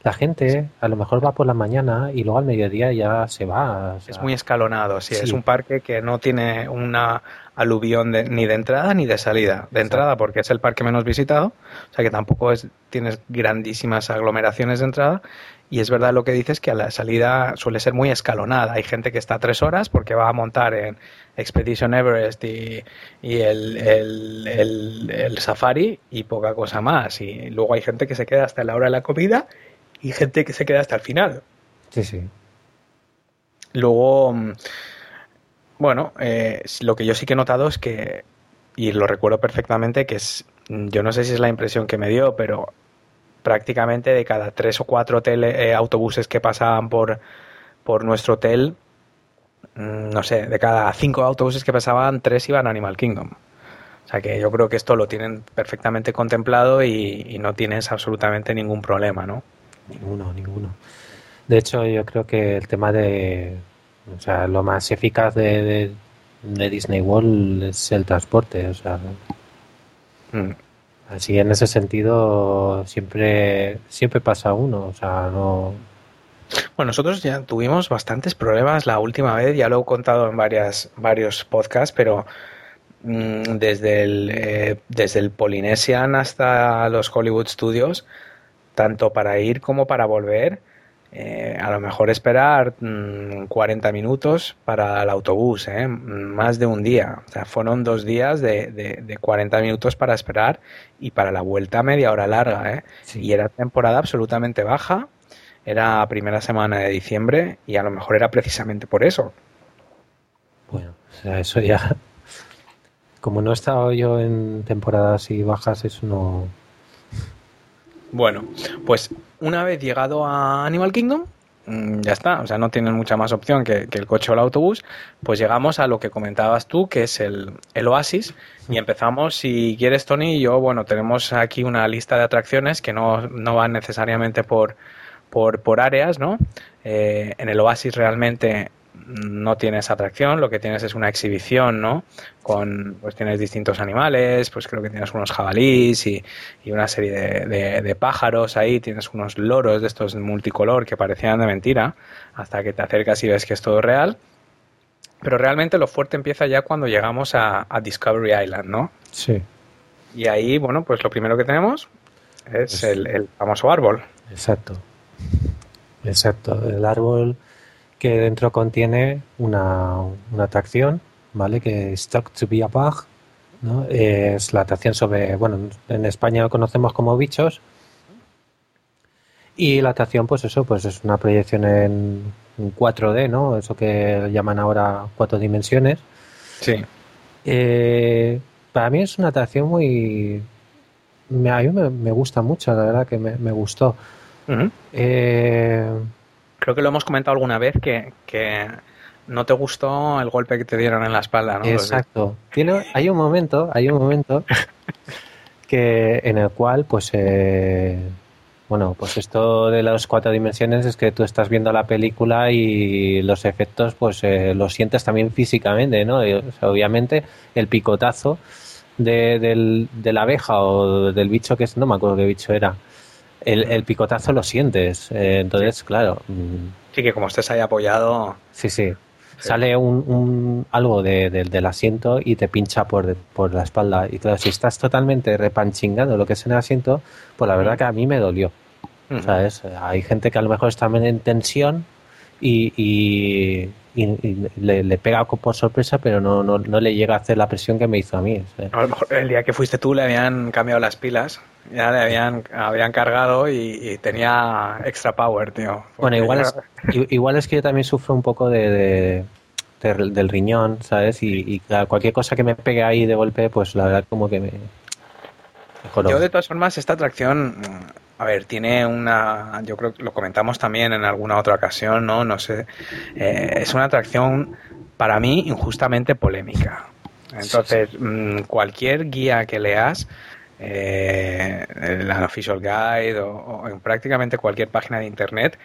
La gente a lo mejor va por la mañana y luego al mediodía ya se va. es muy escalonado, sí, Es un parque que no tiene una aluvión ni de entrada ni de salida. De entrada porque es el parque menos visitado, o sea que tampoco es, tienes grandísimas aglomeraciones de entrada. Y es verdad lo que dices que a la salida suele ser muy escalonada. Hay gente que está tres horas porque va a montar en Expedition Everest y, el, el, el, safari y poca cosa más. Y luego hay gente que se queda hasta la hora de la comida y gente que se queda hasta el final. Sí, sí. Luego, mm, bueno, eh, lo que yo sí que he notado es que, y lo recuerdo perfectamente, que es, yo no sé si es la impresión que me dio, pero prácticamente de cada tres o cuatro eh, autobuses que pasaban por, por nuestro hotel, mm, no sé, de cada cinco autobuses que pasaban, tres iban a Animal Kingdom. O sea que yo creo que esto lo tienen perfectamente contemplado y, y no tienes absolutamente ningún problema, ¿no? Ninguno, ninguno. De hecho, yo creo que el tema de, o sea, lo más eficaz de, de, Disney World es el transporte, o sea. Mm. Así en ese sentido siempre siempre pasa uno, o sea, no. Bueno, nosotros ya tuvimos bastantes problemas la última vez, ya lo he contado en varias varios podcasts, pero mm, desde el eh, desde el Polynesian hasta los Hollywood Studios tanto para ir como para volver. Eh, a lo mejor esperar 40 mm, minutos para el autobús, ¿eh? más de un día. O sea, fueron dos días de, de, 40 minutos para esperar y para la vuelta media hora larga. ¿eh? Y era temporada absolutamente baja, era primera semana de diciembre y a lo mejor era precisamente por eso. Bueno, o sea, eso ya... <laughs> Como no he estado yo en temporadas y bajas, eso no, bueno, pues una vez llegado a Animal Kingdom, mm, ya está, o sea, no tienen mucha más opción que, el coche o el autobús, pues llegamos a lo que comentabas tú, que es el, Oasis, y empezamos, si quieres, Tony y yo, bueno, tenemos aquí una lista de atracciones que no, no van necesariamente por, por, por áreas, ¿no? Eh, en el Oasis realmente no tienes atracción, lo que tienes es una exhibición, ¿no? Con, pues tienes distintos animales, pues creo que tienes unos jabalís y, una serie de, pájaros ahí, tienes unos loros de estos multicolor que parecían de mentira, hasta que te acercas y ves que es todo real. Pero realmente lo fuerte empieza ya cuando llegamos a, Discovery Island, ¿no? Sí. Y ahí, bueno, pues lo primero que tenemos es el, famoso árbol. Exacto. Exacto. El árbol que dentro contiene una, una atracción, ¿vale? Que es Talk to be a bug, ¿no? Es la atracción sobre, bueno, en España lo conocemos como bichos. Y la atracción, pues eso, pues es una proyección en 4D, ¿no? Eso que llaman ahora cuatro dimensiones. Sí. Eh, para mí es una atracción muy... a mí me, gusta mucho, la verdad que me, gustó. Eh, Creo que lo hemos comentado alguna vez que, no te gustó el golpe que te dieron en la espalda, ¿no? Exacto. Tiene, hay un momento, hay un momento <laughs> que en el cual, pues, eh, bueno, pues esto de las cuatro dimensiones es que tú estás viendo la película y los efectos, pues eh, los sientes también físicamente, ¿no? obviamente el picotazo de, del, de, la abeja o del bicho que es, no me acuerdo qué bicho era, el, picotazo lo sientes. Eh, entonces, claro. Mm, sí, que como estés ahí apoyado. Sí, sí. Sale un, un algo de, del asiento y te pincha por, por la espalda. Y claro, si estás totalmente repanchingando lo que es en el asiento, pues la verdad que a mí me dolió. ¿Sabes? Hay gente que a lo mejor está en tensión y, y, le, pega por sorpresa, pero no, no, no, le llega a hacer la presión que me hizo a mí. A lo mejor el día que fuiste tú le habían cambiado las pilas, ya le habían, habían cargado y, tenía extra power, tío. Bueno, igual es, igual es que yo también sufro un poco de, del riñón, ¿sabes? Y, cualquier cosa que me pegue ahí de golpe, pues la verdad como que me... Yo de todas formas esta atracción a ver, tiene una, yo creo que lo comentamos también en alguna otra ocasión, ¿no? No sé, eh, es una atracción para mí injustamente polémica. Entonces, mm, cualquier guía que leas, eh, el Unofficial Guide o, en prácticamente cualquier página de internet,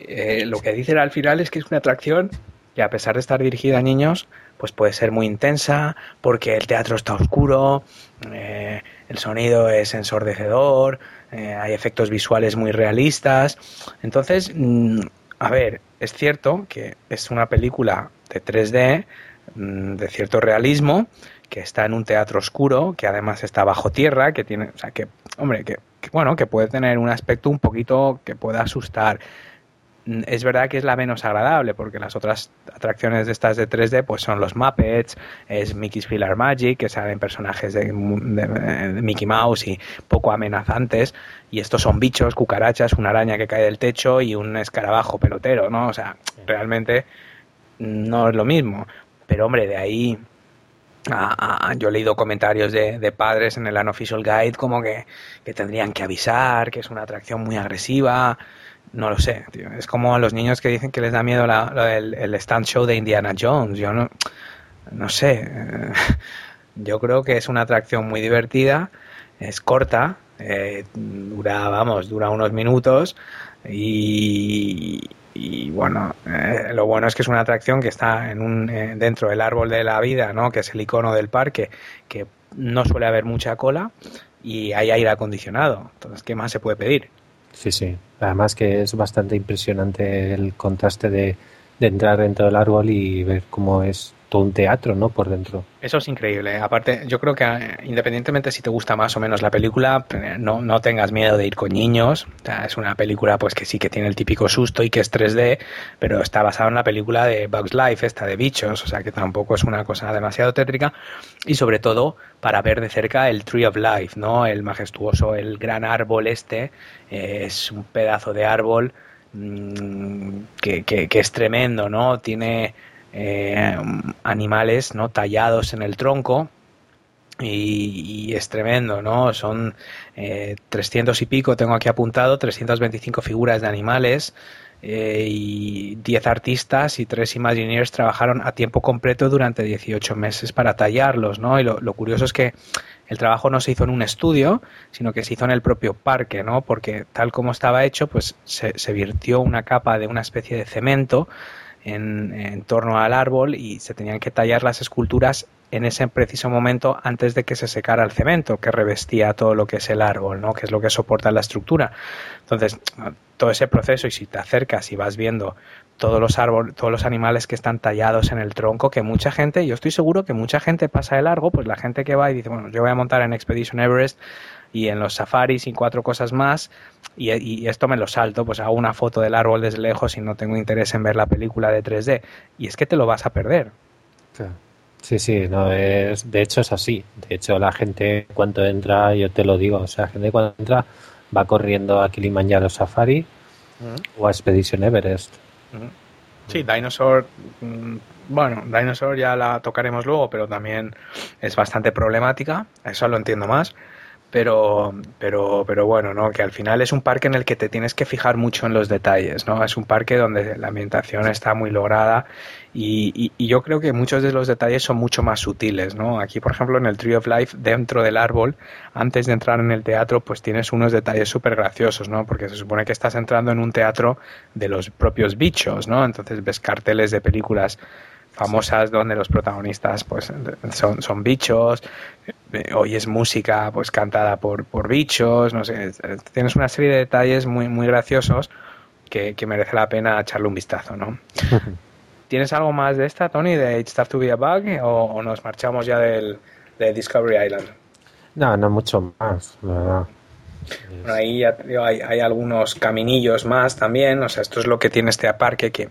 eh, lo que dicen al final es que es una atracción que a pesar de estar dirigida a niños, pues puede ser muy intensa porque el teatro está oscuro, el sonido es ensordecedor, eh, hay efectos visuales muy realistas. Entonces, mm, a ver, es cierto que es una película de 3D, mm, de cierto realismo, que está en un teatro oscuro, que además está bajo tierra, que tiene, o sea, que, hombre, que bueno, que puede tener un aspecto un poquito que pueda asustar. Mm, es verdad que es la menos agradable porque las otras atracciones de estas de 3D pues son los Muppets, es Mickey's Filler Magic, que salen personajes de, Mickey Mouse y poco amenazantes y estos son bichos, cucarachas, una araña que cae del techo y un escarabajo pelotero, ¿no? O sea, realmente no es lo mismo. Pero hombre, de ahí yo he leído comentarios de, padres en el Unofficial Guide como que, que, tendrían que avisar, que es una atracción muy agresiva, no lo sé, tío. Es como a los niños que dicen que les da miedo la, el, stand show de Indiana Jones. Yo no, no sé. <laughs> Yo creo que es una atracción muy divertida, es corta, eh, dura, vamos, dura unos minutos y, y bueno, eh, lo bueno es que es una atracción que está en un, eh, dentro del árbol de la vida, ¿no? que es el icono del parque, que no suele haber mucha cola y hay aire acondicionado. Entonces, ¿qué más se puede pedir? Sí, sí. Además que es bastante impresionante el contraste de, de entrar dentro del árbol y ver cómo es todo un teatro, ¿no? Por dentro. Eso es increíble. Aparte, yo creo que eh, independientemente si te gusta más o menos la película, eh, no, no tengas miedo de ir con niños. es una película pues que sí que tiene el típico susto y que es 3D, pero está basada en la película de Bugs Life, esta de bichos, o sea que tampoco es una cosa demasiado tétrica. Y sobre todo para ver de cerca el Tree of Life, ¿no? El majestuoso, el gran árbol este. Eh, es un pedazo de árbol mm, que, que es tremendo, ¿no? Tiene eh, animales no tallados en el tronco y, es tremendo, ¿no? Son eh, 300 y pico, tengo aquí apuntado, 325 figuras de animales eh, y 10 artistas y 3 Imagineers trabajaron a tiempo completo durante 18 meses para tallarlos, ¿no? Y lo, curioso es que el trabajo no se hizo en un estudio, sino que se hizo en el propio parque, ¿no? Porque tal como estaba hecho, pues se, se virtió una capa de una especie de cemento en, torno al árbol y se tenían que tallar las esculturas en ese preciso momento antes de que se secara el cemento que revestía todo lo que es el árbol, ¿no? que es lo que soporta la estructura. Entonces, todo ese proceso, y si te acercas y vas viendo todos los árboles, todos los animales que están tallados en el tronco, que mucha gente, yo estoy seguro que mucha gente pasa de largo, pues la gente que va y dice, bueno, yo voy a montar en Expedition Everest y en los safaris y cuatro cosas más y, esto me lo salto, pues hago una foto del árbol desde lejos y no tengo interés en ver la película de 3D y es que te lo vas a perder. Sí, sí, no, es, de hecho es así. De hecho la gente cuando entra, yo te lo digo, o sea, la gente cuando entra va corriendo a Kilimanjaro Safari o a Expedition Everest. Sí, Dinosaur, mm, bueno, Dinosaur ya la tocaremos luego, pero también es bastante problemática, eso lo entiendo más pero, pero, pero bueno, ¿no? Que al final es un parque en el que te tienes que fijar mucho en los detalles, ¿no? Es un parque donde la ambientación está muy lograda y, y, yo creo que muchos de los detalles son mucho más sutiles, ¿no? Aquí, por ejemplo, en el Tree of Life, dentro del árbol, antes de entrar en el teatro, pues tienes unos detalles súper graciosos, ¿no? Porque se supone que estás entrando en un teatro de los propios bichos, ¿no? Entonces ves carteles de películas famosas donde los protagonistas pues son, son bichos, eh, oyes música pues cantada por, por bichos, no sé, tienes una serie de detalles muy, muy graciosos que, merece la pena echarle un vistazo, ¿no? <laughs> ¿Tienes algo más de esta, Tony, de It's Tough to Be a Bug o, nos marchamos ya del, de Discovery Island? No, no mucho más, la verdad. Ahí hay, hay, algunos caminillos más también, o sea, esto es lo que tiene este parque que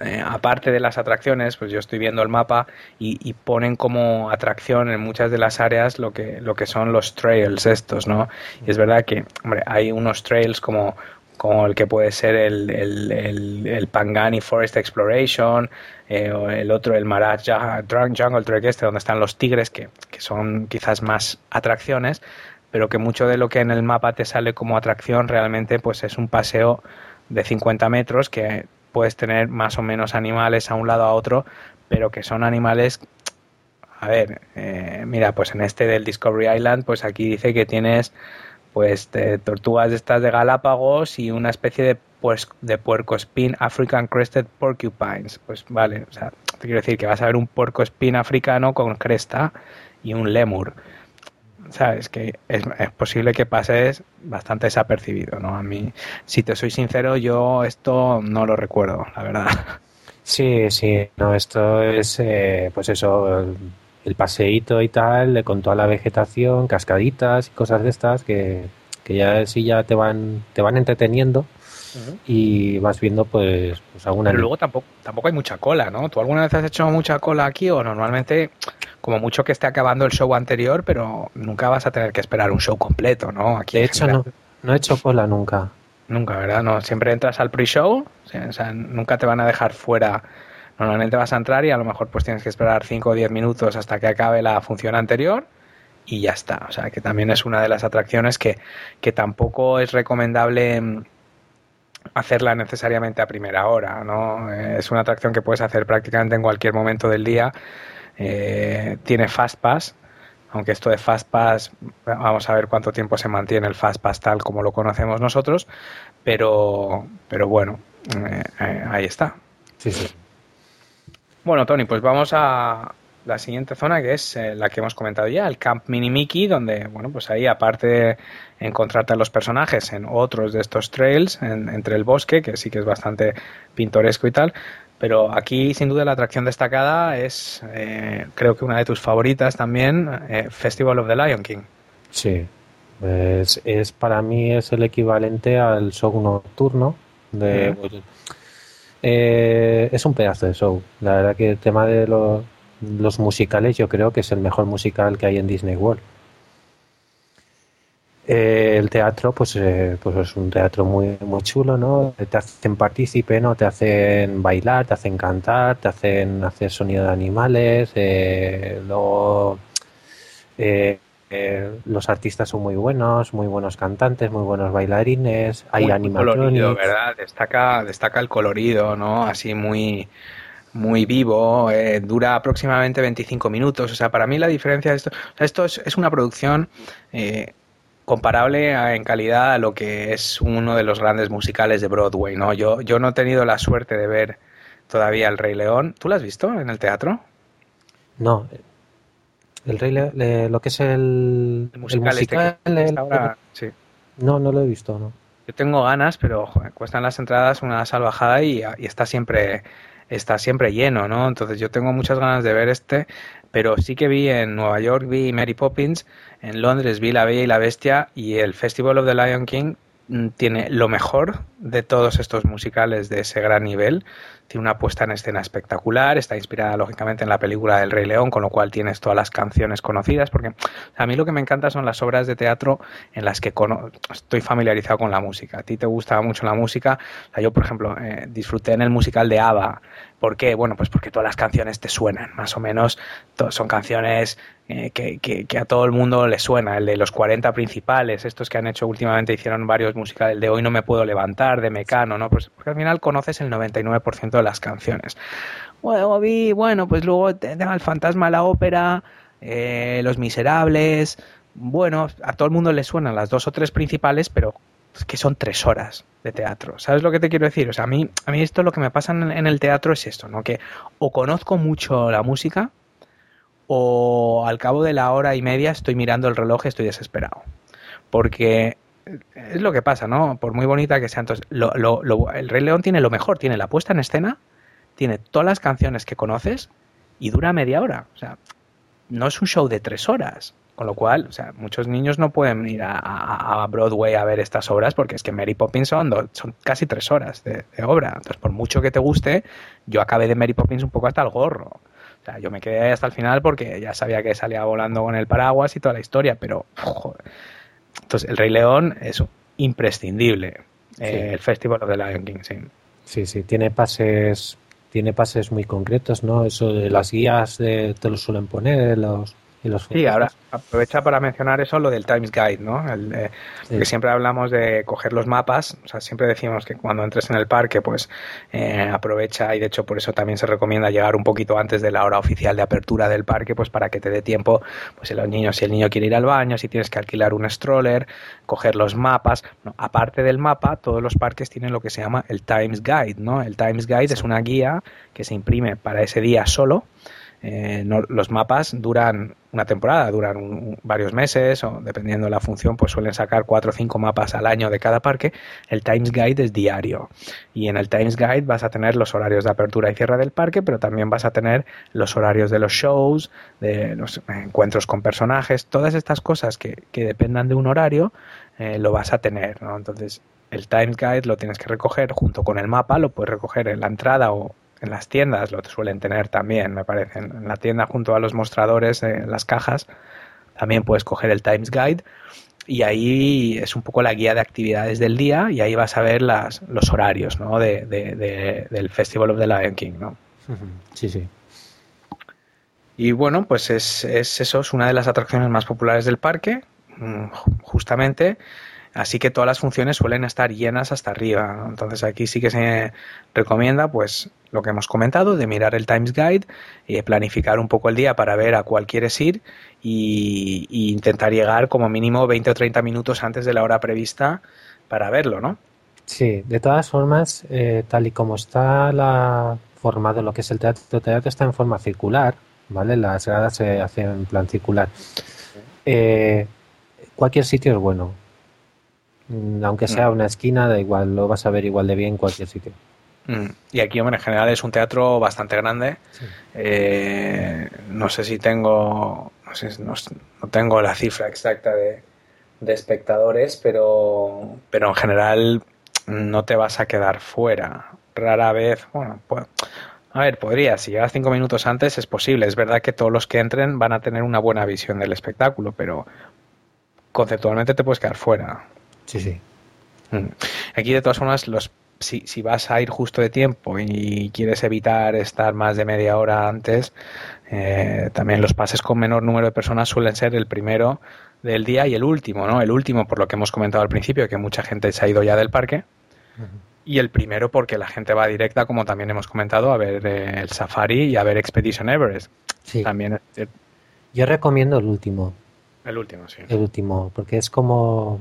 eh, aparte de las atracciones, pues yo estoy viendo el mapa y, ponen como atracción en muchas de las áreas lo que, lo que son los trails estos, ¿no? Y es verdad que, hombre, hay unos trails como, como el que puede ser el, el, Pangani Forest Exploration, eh, o el otro, el Marat Jungle Trek este, donde están los tigres, que, que son quizás más atracciones, pero que mucho de lo que en el mapa te sale como atracción realmente pues es un paseo de 50 metros que puedes tener más o menos animales a un lado a otro, pero que son animales a ver, eh, mira, pues en este del Discovery Island, pues aquí dice que tienes pues tortugas de estas de Galápagos y una especie de pues de puerco spin African Crested Porcupines. Pues vale, o sea, te quiero decir que vas a ver un puerco spin africano con cresta y un lemur. ¿Sabes? Que es, posible que pases bastante desapercibido, ¿no? A mí, si te soy sincero, yo esto no lo recuerdo, la verdad. Sí, sí, no, esto es, eh, pues eso, el, paseíto y tal, con toda la vegetación, cascaditas y cosas de estas que, que ya sí ya te van, te van entreteniendo y vas viendo pues, pues alguna... Pero luego tampoco, tampoco hay mucha cola, ¿no? ¿Tú alguna vez has hecho mucha cola aquí o normalmente como mucho que esté acabando el show anterior, pero nunca vas a tener que esperar un show completo, ¿no? Aquí de hecho, no, no he hecho cola nunca. Nunca, ¿verdad? No, siempre entras al pre-show, o sea, nunca te van a dejar fuera. Normalmente vas a entrar y a lo mejor pues tienes que esperar 5 o 10 minutos hasta que acabe la función anterior y ya está. O sea, que también es una de las atracciones que, que tampoco es recomendable mm, hacerla necesariamente a primera hora, ¿no? Es una atracción que puedes hacer prácticamente en cualquier momento del día. Eh, tiene Fast Pass, aunque esto de Fast Pass, vamos a ver cuánto tiempo se mantiene el Fast Pass tal como lo conocemos nosotros, pero, pero bueno, eh, eh, ahí está. Sí, sí. Bueno, Tony, pues vamos a, la siguiente zona que es eh, la que hemos comentado ya, el Camp Mini Mickey, donde, bueno, pues ahí aparte de encontrarte a los personajes en otros de estos trails, entre el bosque, que sí que es bastante pintoresco y tal, pero aquí sin duda la atracción destacada es, eh, creo que una de tus favoritas también, eh, Festival of the Lion King. Sí, es, es, para mí es el equivalente al show nocturno de... Pues, es un pedazo de show. La verdad que el tema de los los musicales yo creo que es el mejor musical que hay en Disney World. Eh, el teatro, pues, eh, pues es un teatro muy, muy chulo, ¿no? Te hacen partícipe, ¿no? Te hacen bailar, te hacen cantar, te hacen hacer sonido de animales, eh, luego los artistas son muy buenos, muy buenos cantantes, muy buenos bailarines, hay animaciones. ¿verdad? Destaca, destaca el colorido, ¿no? Así muy muy vivo, eh, dura aproximadamente 25 minutos. O sea, para mí la diferencia de esto, esto es, una producción eh, comparable en calidad a lo que es uno de los grandes musicales de Broadway, ¿no? Yo, yo no he tenido la suerte de ver todavía El Rey León. ¿Tú lo has visto en el teatro? No, El Rey León, lo que es el, el musical, este sí. No, no lo he visto, no. Yo tengo ganas, pero cuestan las entradas una salvajada y, y, está siempre está siempre lleno, ¿no? Entonces yo tengo muchas ganas de ver este, pero sí que vi en Nueva York vi Mary Poppins, en Londres vi La Bella y la Bestia y el Festival of the Lion King mm, tiene lo mejor de todos estos musicales de ese gran nivel tiene una puesta en escena espectacular, está inspirada lógicamente en la película del Rey León, con lo cual tienes todas las canciones conocidas, porque a mí lo que me encanta son las obras de teatro en las que estoy familiarizado con la música. A ti te gusta mucho la música, yo por ejemplo eh, disfruté en el musical de ABBA, ¿Por qué? Bueno, pues porque todas las canciones te suenan, más o menos. Son canciones eh, que, a todo el mundo le suena. El de los 40 principales, estos que han hecho últimamente, hicieron varios musicales. El de Hoy no me puedo levantar, de Mecano, ¿no? Pues porque al final conoces el 99% de las canciones. Bueno, vi, bueno, pues luego El Fantasma, la ópera, eh, Los Miserables. Bueno, a todo el mundo le suenan las dos o tres principales, pero que son tres horas de teatro. ¿Sabes lo que te quiero decir? O sea, a mí, a mí esto lo que me pasa en, el teatro es esto, ¿no? Que o conozco mucho la música o al cabo de la hora y media estoy mirando el reloj y estoy desesperado. Porque es lo que pasa, ¿no? Por muy bonita que sea. Entonces, el Rey León tiene lo mejor, tiene la puesta en escena, tiene todas las canciones que conoces y dura media hora. O sea, no es un show de tres horas. Con lo cual, o sea, muchos niños no pueden ir a, Broadway a ver estas obras porque es que Mary Poppins son, son casi tres horas de, obra. Entonces, por mucho que te guste, yo acabé de Mary Poppins un poco hasta el gorro. O sea, yo me quedé ahí hasta el final porque ya sabía que salía volando con el paraguas y toda la historia, pero joder. Entonces, El Rey León es imprescindible. Eh, el Festival of the Lion King, sí. Sí, sí, tiene pases tiene pases muy concretos, ¿no? Eso de las guías de, te lo suelen poner, los sí, ahora aprovecha para mencionar eso lo del Times Guide, ¿no? El, Que siempre hablamos de coger los mapas, o sea, siempre decimos que cuando entres en el parque, pues eh, aprovecha y de hecho por eso también se recomienda llegar un poquito antes de la hora oficial de apertura del parque, pues para que te dé tiempo, pues los niños, si el niño quiere ir al baño, si tienes que alquilar un stroller, coger los mapas. aparte del mapa, todos los parques tienen lo que se llama el Times Guide, ¿no? El Times Guide es una guía que se imprime para ese día solo eh, los mapas duran una temporada, duran varios meses o dependiendo de la función, pues suelen sacar cuatro o cinco mapas al año de cada parque. El Times Guide es diario y en el Times Guide vas a tener los horarios de apertura y cierre del parque, pero también vas a tener los horarios de los shows, de los encuentros con personajes, todas estas cosas que, dependan de un horario, eh, lo vas a tener. Entonces, el Times Guide lo tienes que recoger junto con el mapa, lo puedes recoger en la entrada o en las tiendas lo suelen tener también, me parece. En la tienda junto a los mostradores, en las cajas, también puedes coger el Times Guide y ahí es un poco la guía de actividades del día y ahí vas a ver las, los horarios ¿no? de, del Festival of the Lion King. ¿no? Sí, sí. Y bueno, pues es, es eso, es una de las atracciones más populares del parque, mm, justamente. Así que todas las funciones suelen estar llenas hasta arriba. Entonces aquí sí que se recomienda, pues, lo que hemos comentado, de mirar el Times Guide y planificar un poco el día para ver a cuál quieres ir y, intentar llegar como mínimo 20 o 30 minutos antes de la hora prevista para verlo, ¿no? Sí, de todas formas, eh, tal y como está la formado lo que es el teatro, el teatro está en forma circular, ¿vale? Las gradas se hacen en plan circular. Eh, cualquier sitio es bueno aunque sea mm. una esquina, da igual, lo vas a ver igual de bien en cualquier sitio. Mm. Y aquí, hombre, en general es un teatro bastante grande. Eh, no sé si tengo, no, sé, no, tengo la cifra exacta de, espectadores, pero, pero en general no te vas a quedar fuera. Rara vez, bueno, pues, a ver, podría, si llegas cinco minutos antes es posible. Es verdad que todos los que entren van a tener una buena visión del espectáculo, pero conceptualmente te puedes quedar fuera. Sí, sí. Mm. Aquí, de todas formas, los, si, si, vas a ir justo de tiempo y quieres evitar estar más de media hora antes, eh, también los pases con menor número de personas suelen ser el primero del día y el último, ¿no? El último, por lo que hemos comentado al principio, que mucha gente se ha ido ya del parque. Y el primero porque la gente va directa, como también hemos comentado, a ver eh, el Safari y a ver Expedition Everest. Sí. También Yo recomiendo el último. El último, sí. El último, porque es como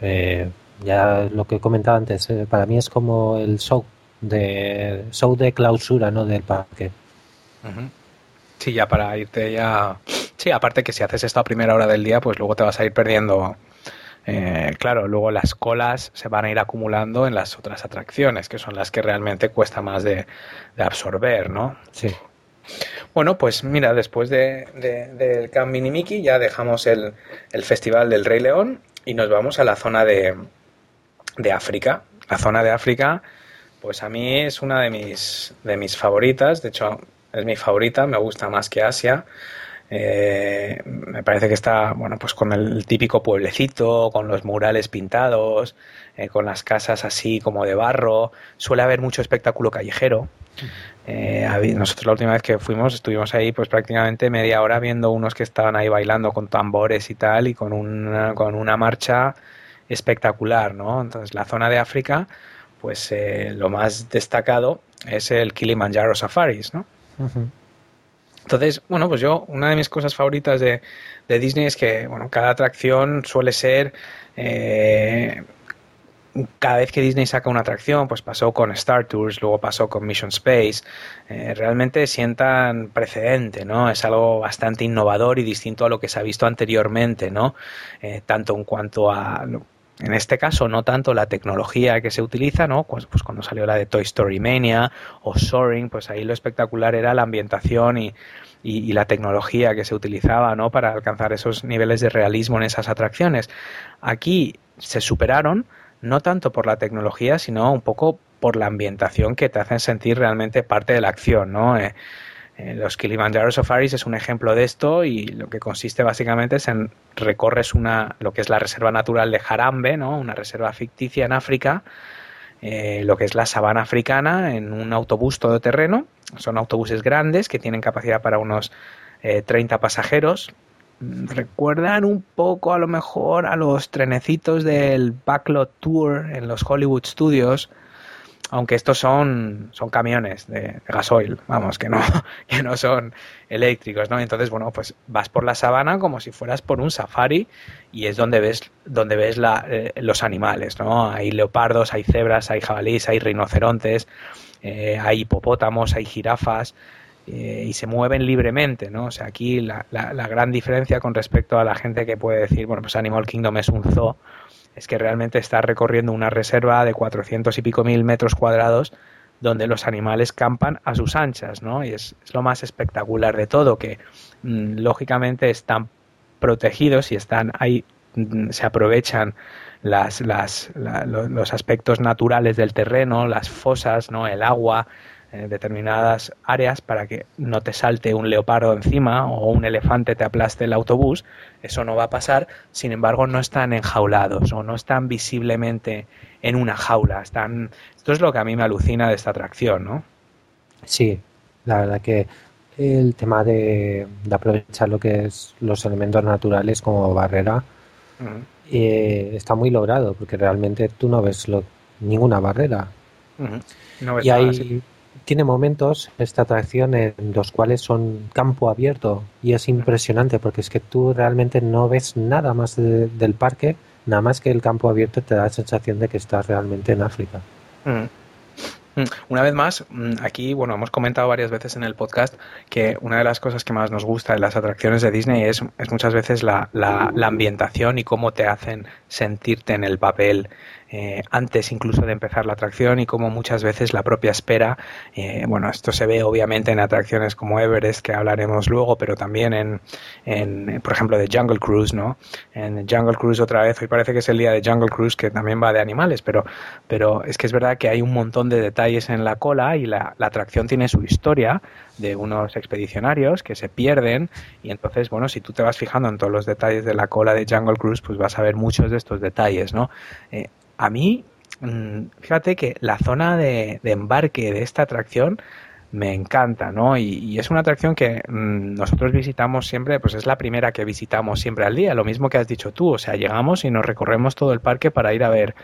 eh, ya lo que he comentado antes, eh, para mí es como el show de show de clausura, ¿no? Del parque. Sí, ya para irte ya Sí, aparte que si haces esto a primera hora del día, pues luego te vas a ir perdiendo. Eh, claro, luego las colas se van a ir acumulando en las otras atracciones, que son las que realmente cuesta más de, absorber, ¿no? Sí. Bueno, pues mira, después de, del Camp Mini Mickey ya dejamos el, Festival del Rey León y nos vamos a la zona de, de África. La zona de África, pues a mí es una de mis, de mis favoritas, de hecho es mi favorita, me gusta más que Asia. Eh, me parece que está, bueno, pues con el típico pueblecito, con los murales pintados, eh, con las casas así como de barro. Suele haber mucho espectáculo callejero. Eh, nosotros la última vez que fuimos estuvimos ahí pues prácticamente media hora viendo unos que estaban ahí bailando con tambores y tal y con una, con una marcha espectacular, ¿no? Entonces la zona de África, pues lo más destacado es el Kilimanjaro Safaris, ¿no? Entonces, bueno, pues yo, una de mis cosas favoritas de, Disney es que, bueno, cada atracción suele ser... Eh, cada vez que Disney saca una atracción, pues pasó con Star Tours, luego pasó con Mission Space, eh, realmente sientan precedente, ¿no? Es algo bastante innovador y distinto a lo que se ha visto anteriormente, ¿no? Eh, tanto en cuanto a en este caso, no tanto la tecnología que se utiliza, ¿no? Pues, pues, cuando salió la de Toy Story Mania o Soaring, pues ahí lo espectacular era la ambientación y, y, la tecnología que se utilizaba, ¿no? Para alcanzar esos niveles de realismo en esas atracciones. Aquí se superaron, no tanto por la tecnología, sino un poco por la ambientación que te hacen sentir realmente parte de la acción, ¿no? Eh, los Kilimanjaro Safaris es un ejemplo de esto y lo que consiste básicamente es en recorres una lo que es la reserva natural de Harambe, ¿no? una reserva ficticia en África, eh, lo que es la sabana africana en un autobús todoterreno. Son autobuses grandes que tienen capacidad para unos 30 eh, pasajeros. Recuerdan un poco a lo mejor a los trenecitos del Backlot Tour en los Hollywood Studios aunque estos son, son camiones de, gasoil, vamos, que no, <laughs> que no son eléctricos, ¿no? Entonces, bueno, pues vas por la sabana como si fueras por un safari y es donde ves, donde ves la, eh, los animales, ¿no? Hay leopardos, hay cebras, hay jabalíes, hay rinocerontes, eh, hay hipopótamos, hay jirafas eh, y se mueven libremente, ¿no? O sea, aquí la, la, la gran diferencia con respecto a la gente que puede decir, bueno, pues Animal Kingdom es un zoo, es que realmente está recorriendo una reserva de 400 y pico mil metros cuadrados donde los animales campan a sus anchas, ¿no? Y es, lo más espectacular de todo, que mm, lógicamente están protegidos y están ahí, mm, se aprovechan las, las, los aspectos naturales del terreno, las fosas, ¿no? El agua, en determinadas áreas para que no te salte un leopardo encima o un elefante te aplaste el autobús. Eso no va a pasar. Sin embargo, no están enjaulados o no están visiblemente en una jaula. Están... Esto es lo que a mí me alucina de esta atracción, ¿no? Sí, la verdad que el tema de, aprovechar lo que es los elementos naturales como barrera eh, está muy logrado porque realmente tú no ves ninguna barrera. y hay, tiene momentos esta atracción en los cuales son campo abierto y es impresionante porque es que tú realmente no ves nada más del parque, nada más que el campo abierto te da la sensación de que estás realmente en África. Mm. Mm. Una vez más, mm, aquí, bueno, hemos comentado varias veces en el podcast que una de las cosas que más nos gusta de las atracciones de Disney es, es muchas veces la, la, ambientación y cómo te hacen sentirte en el papel eh, antes incluso de empezar la atracción y como muchas veces la propia espera, eh, bueno, esto se ve obviamente en atracciones como Everest, que hablaremos luego, pero también en, en por ejemplo, de Jungle Cruise, ¿no? En Jungle Cruise otra vez, hoy parece que es el día de Jungle Cruise, que también va de animales, pero, pero es que es verdad que hay un montón de detalles en la cola y la, atracción tiene su historia de unos expedicionarios que se pierden y entonces, bueno, si tú te vas fijando en todos los detalles de la cola de Jungle Cruise, pues vas a ver muchos de estos detalles, ¿no? Eh, a mí, mm, fíjate que la zona de, embarque de esta atracción me encanta, ¿no? Y, es una atracción que mm, nosotros visitamos siempre, pues es la primera que visitamos siempre al día, lo mismo que has dicho tú, o sea, llegamos y nos recorremos todo el parque para ir a ver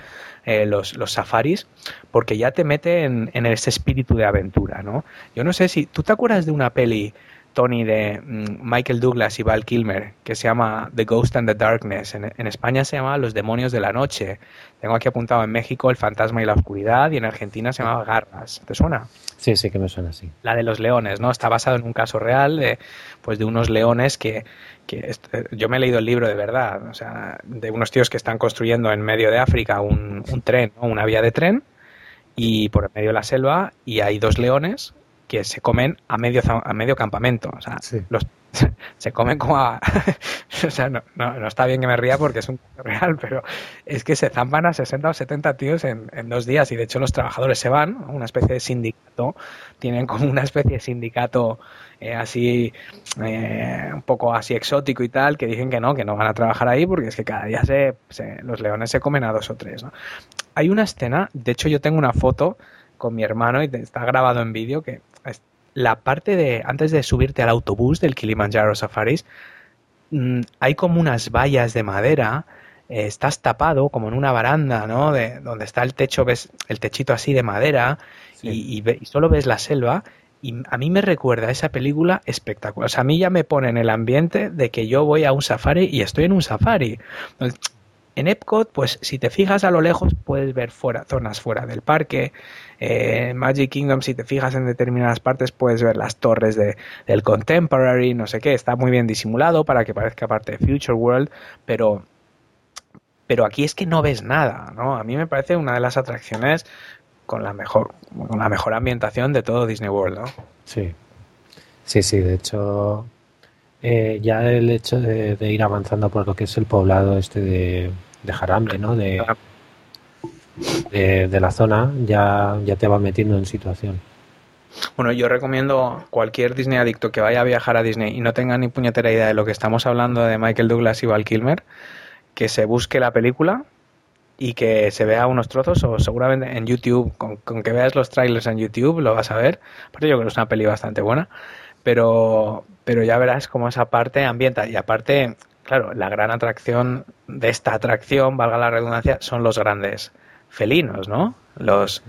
eh, los, los, safaris, porque ya te mete en, en, ese espíritu de aventura, ¿no? Yo no sé si, ¿tú te acuerdas de una peli Tony, de mm, Michael Douglas y Val Kilmer, que se llama The Ghost and the Darkness. En, España se llama Los Demonios de la Noche. Tengo aquí apuntado en México El Fantasma y la Oscuridad y en Argentina se llama Garras. ¿Te suena? Sí, sí que me suena así. La de los leones, ¿no? Está basado en un caso real de, pues de unos leones que, que yo me he leído el libro de verdad, o sea, de unos tíos que están construyendo en medio de África un, un tren, una vía de tren y por el medio de la selva y hay dos leones que se comen a medio a medio campamento, o sea, los <laughs> se comen como a... <laughs> o sea, no, no, está bien que me ría porque es un real, pero es que se zampan a 60 o 70 tíos en, en dos días y de hecho los trabajadores se van, una especie de sindicato, tienen como una especie de sindicato eh, así eh, un poco así exótico y tal, que dicen que no, que no van a trabajar ahí porque es que cada día se, los leones se comen a dos o tres. ¿no? Hay una escena, de hecho yo tengo una foto con mi hermano y está grabado en vídeo que la parte de antes de subirte al autobús del Kilimanjaro Safaris mm, hay como unas vallas de madera eh, estás tapado como en una baranda no de donde está el techo ves el techito así de madera y, solo ves la selva y a mí me recuerda esa película espectacular. O sea, a mí ya me pone en el ambiente de que yo voy a un safari y estoy en un safari. En Epcot, pues si te fijas a lo lejos, puedes ver fuera, zonas fuera del parque. Eh, en Magic Kingdom, si te fijas en determinadas partes, puedes ver las torres de, del Contemporary, no sé qué. Está muy bien disimulado para que parezca parte de Future World, pero, pero aquí es que no ves nada, ¿no? A mí me parece una de las atracciones con la mejor, con la mejor ambientación de todo Disney World, ¿no? Sí, sí, sí. De hecho, eh, ya el hecho de, ir avanzando por lo que es el poblado este de, de Jarambe, ¿no? De, de, la zona, ya, ya te va metiendo en situación. Bueno, yo recomiendo cualquier Disney adicto que vaya a viajar a Disney y no tenga ni puñetera idea de lo que estamos hablando de Michael Douglas y Val Kilmer, que se busque la película y que se vea unos trozos o seguramente en YouTube, con, con que veas los trailers en YouTube lo vas a ver. Aparte yo creo que es una peli bastante buena pero, pero ya verás cómo esa parte ambienta. Y aparte, claro, la gran atracción de esta atracción, valga la redundancia, son los grandes felinos, ¿no? Los,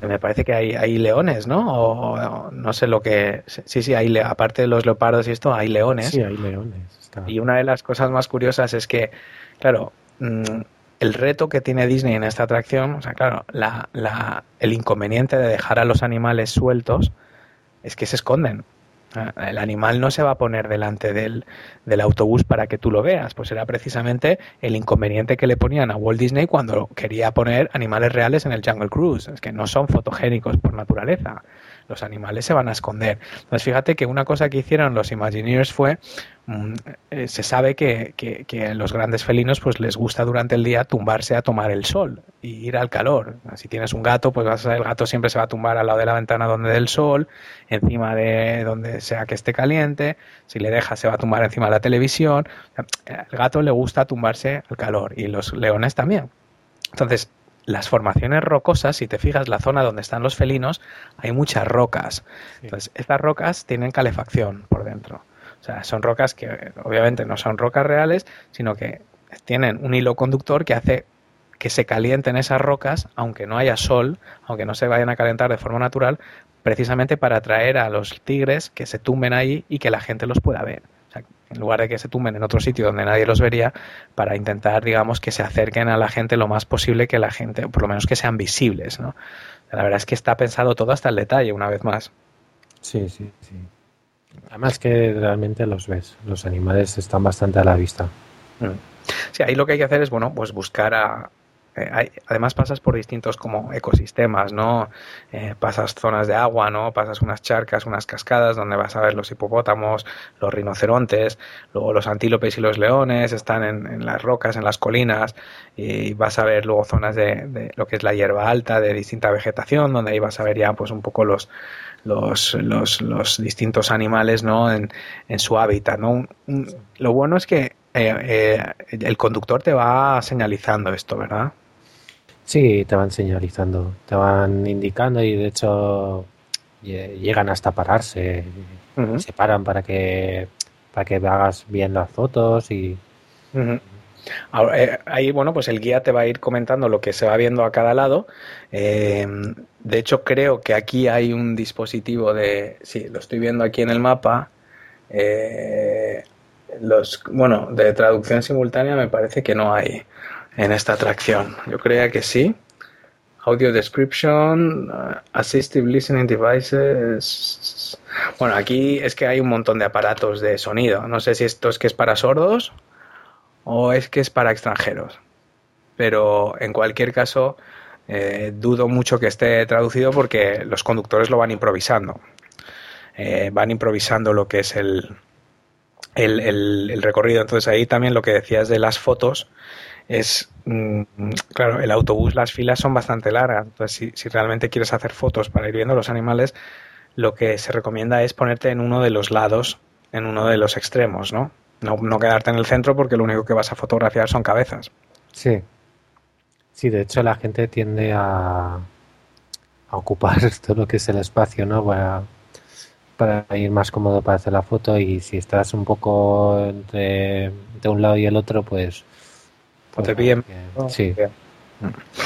me parece que hay, hay leones, ¿no? O, no sé lo que, sí, sí, hay, aparte de los leopardos y esto, hay leones. Sí, hay leones. Y una de las cosas más curiosas es que, claro, mm, el reto que tiene Disney en esta atracción, o sea, claro, la, la, el inconveniente de dejar a los animales sueltos es que se esconden. Ah, el animal no se va a poner delante del, del, autobús para que tú lo veas, pues era precisamente el inconveniente que le ponían a Walt Disney cuando quería poner animales reales en el Jungle Cruise, es que no son fotogénicos por naturaleza los animales se van a esconder. Entonces, fíjate que una cosa que hicieron los Imagineers fue, mm, eh, se sabe que, que, los grandes felinos pues les gusta durante el día tumbarse a tomar el sol y ir al calor. Si tienes un gato, pues vas a, el gato siempre se va a tumbar al lado de la ventana donde dé el sol, encima de donde sea que esté caliente, si le dejas se va a tumbar encima de la televisión. El gato le gusta tumbarse al calor y los leones también. Entonces, las formaciones rocosas, si te fijas, la zona donde están los felinos, hay muchas rocas. Entonces, estas rocas tienen calefacción por dentro. O sea, son rocas que obviamente no son rocas reales, sino que tienen un hilo conductor que hace que se calienten esas rocas, aunque no haya sol, aunque no se vayan a calentar de forma natural, precisamente para atraer a los tigres que se tumben ahí y que la gente los pueda ver en lugar de que se tumben en otro sitio donde nadie los vería, para intentar, digamos, que se acerquen a la gente lo más posible que la gente, o por lo menos que sean visibles, ¿no? La verdad es que está pensado todo hasta el detalle, una vez más. Sí, sí, sí. Además que realmente los ves, los animales están bastante a la vista. Mm. Sí, ahí lo que hay que hacer es, bueno, pues buscar a, eh, además pasas por distintos como ecosistemas, ¿no? Eh, pasas zonas de agua, ¿no? Pasas unas charcas, unas cascadas donde vas a ver los hipopótamos, los rinocerontes, luego los antílopes y los leones están en, las rocas, en las colinas y vas a ver luego zonas de, lo que es la hierba alta, de distinta vegetación, donde ahí vas a ver ya pues un poco los los, los, distintos animales ¿no? en, en su hábitat. ¿no? Lo bueno es que eh, el conductor te va señalizando esto, ¿verdad? Sí, te van señalizando, te van indicando y de hecho llegan hasta pararse, se paran para que para que hagas bien las fotos y eh, ahí bueno pues el guía te va a ir comentando lo que se va viendo a cada lado. Eh, de hecho creo que aquí hay un dispositivo de sí lo estoy viendo aquí en el mapa. Eh, los, bueno, de traducción simultánea me parece que no hay en esta atracción. Yo creía que sí. Audio description, uh, assistive listening devices. Bueno, aquí es que hay un montón de aparatos de sonido. No sé si esto es que es para sordos o es que es para extranjeros. Pero en cualquier caso, eh, dudo mucho que esté traducido porque los conductores lo van improvisando. Eh, van improvisando lo que es el, el, recorrido. Entonces ahí también lo que decías de las fotos es, mm, claro, el autobús, las filas son bastante largas. Entonces si, realmente quieres hacer fotos para ir viendo los animales, lo que se recomienda es ponerte en uno de los lados, en uno de los extremos, ¿no? No, no quedarte en el centro porque lo único que vas a fotografiar son cabezas. Sí. Sí, de hecho la gente tiende a, a ocupar <laughs> todo lo que es el espacio, ¿no? Para, para ir más cómodo para hacer la foto y si estás un poco entre de un lado y el otro, pues... pues te bien. sí.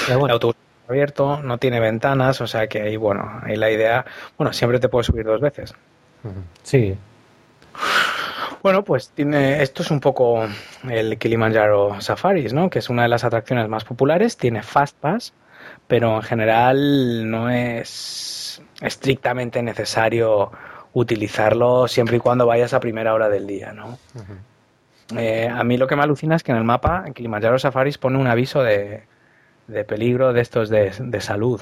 El autobús abierto, no tiene ventanas, o sea que ahí, bueno, ahí la idea, bueno, siempre te puedes subir dos veces. Sí. Bueno, pues tiene, esto es un poco el Kilimanjaro Safaris, ¿no? Que es una de las atracciones más populares, tiene Fast Pass, pero en general no es estrictamente necesario utilizarlo siempre y cuando vayas a primera hora del día, ¿no? Eh, a mí lo que me alucina es que en el mapa, en Kilimanjaro Safaris, pone un aviso de, peligro de estos de, salud.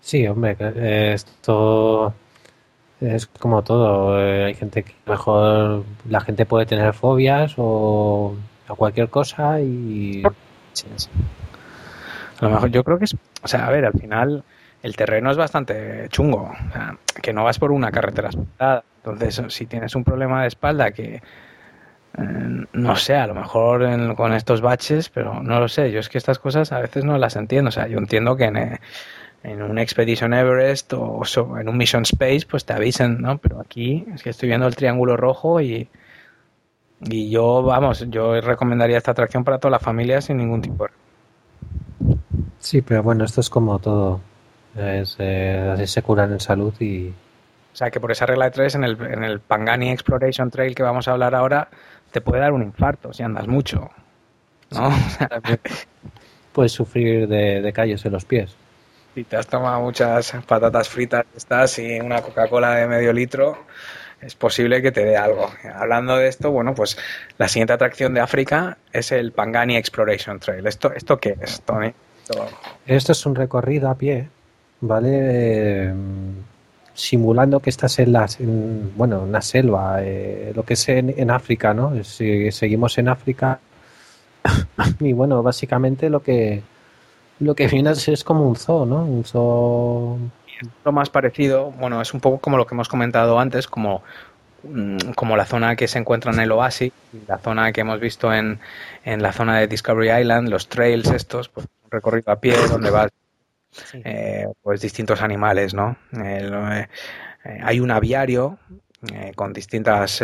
Sí, hombre, esto es como todo. Eh, hay gente que mejor la gente puede tener fobias o, cualquier cosa y. A lo mejor yo creo que es. O sea, a ver, al final el terreno es bastante chungo, o sea, que no vas por una carretera asfaltada. Entonces, si tienes un problema de espalda que, eh, no sé, a lo mejor con estos baches, pero no lo sé, yo es que estas cosas a veces no las entiendo. O sea, yo entiendo que en, eh, un Expedition Everest o, en un Mission Space, pues te avisen, ¿no? Pero aquí es que estoy viendo el triángulo rojo y, y yo, vamos, yo recomendaría esta atracción para toda la familia sin ningún tipo de... Sí, pero bueno, esto es como todo es, eh, así se curan en salud y... O sea, que por esa regla de tres, en el, en el Pangani Exploration Trail que vamos a hablar ahora, te puede dar un infarto si andas mucho. ¿no? <laughs> puedes sufrir de, de callos en los pies. Si te has tomado muchas patatas fritas estás y una Coca-Cola de medio litro, es posible que te dé algo. Hablando de esto, bueno, pues la siguiente atracción de África es el Pangani Exploration Trail. ¿Esto, esto qué es, Tony? Esto es un recorrido a pie ¿vale? simulando que estás en, la, bueno, una selva, eh, lo que es en, África, ¿no? Si seguimos en África <laughs> y bueno, básicamente lo que lo que viene es como un zoo, ¿no? Un zoo lo más parecido, bueno, es un poco como lo que hemos comentado antes, como mm, como la zona que se encuentra en el oasis, la zona que hemos visto en, en la zona de Discovery Island, los trails estos, pues un recorrido a pie donde vas eh, pues distintos animales, ¿no? Eh, hay un aviario eh, con distintos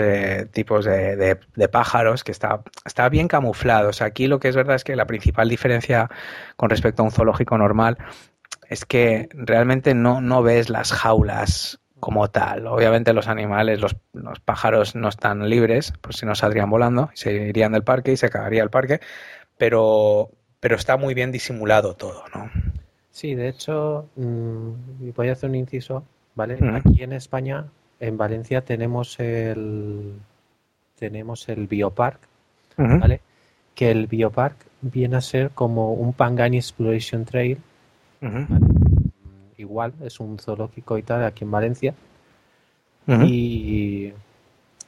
tipos de, pájaros que está, está bien camuflado. aquí lo que es verdad es que la principal diferencia con respecto a un zoológico normal es que realmente no, no ves las jaulas como tal. Obviamente los animales, los, los pájaros no están libres, pues si no saldrían volando, se irían del parque y se acabaría el parque, pero, pero está muy bien disimulado todo, ¿no? Sí, de hecho, mm, voy a hacer un inciso, ¿vale? Aquí en España, en Valencia, tenemos el tenemos el Biopark, ¿vale? Que el Biopark viene a ser como un Pangani Exploration Trail, Igual, es un zoológico y tal aquí en Valencia. Y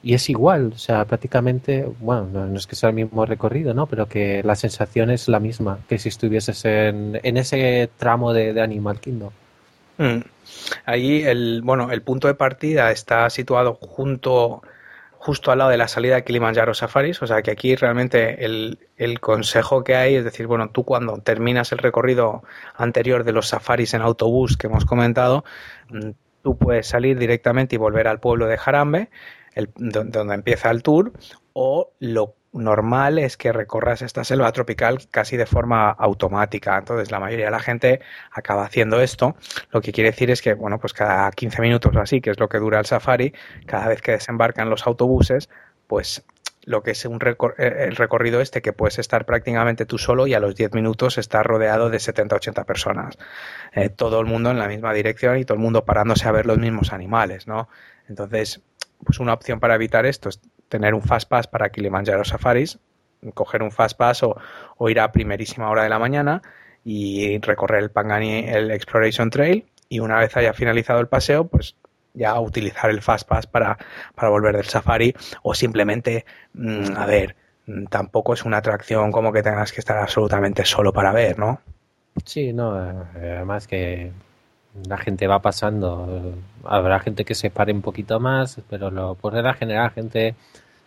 y es igual, o sea, prácticamente, bueno, no, es que sea el mismo recorrido, ¿no? Pero que la sensación es la misma que si estuvieses en, en ese tramo de, Animal Kingdom. Mm. Ahí el, bueno, el punto de partida está situado junto, justo al lado de la salida de Kilimanjaro Safaris, o sea que aquí realmente el, el consejo que hay es decir, bueno, tú cuando terminas el recorrido anterior de los safaris en autobús que hemos comentado, mm, tú puedes salir directamente y volver al pueblo de Jarambe, donde empieza el tour, o lo normal es que recorras esta selva tropical casi de forma automática. Entonces, la mayoría de la gente acaba haciendo esto. Lo que quiere decir es que, bueno, pues cada 15 minutos o así, que es lo que dura el safari, cada vez que desembarcan los autobuses, pues lo que es un eh, el recorrido este que puedes estar prácticamente tú solo y a los 10 minutos estar rodeado de 70-80 personas. Eh, todo el mundo en la misma dirección y todo el mundo parándose a ver los mismos animales, ¿no? Entonces, pues una opción para evitar esto es tener un fast pass para Kilimanjaro Safaris, coger un fast pass o, ir a primerísima hora de la mañana y recorrer el Pangani, el Exploration Trail y una vez haya finalizado el paseo, pues ya utilizar el fast pass para, para volver del safari o simplemente, mm, a ver, mm, tampoco es una atracción como que tengas que estar absolutamente solo para ver, ¿no? Sí, no, eh, además que la gente va pasando. Habrá gente que se pare un poquito más, pero lo, por regla general, gente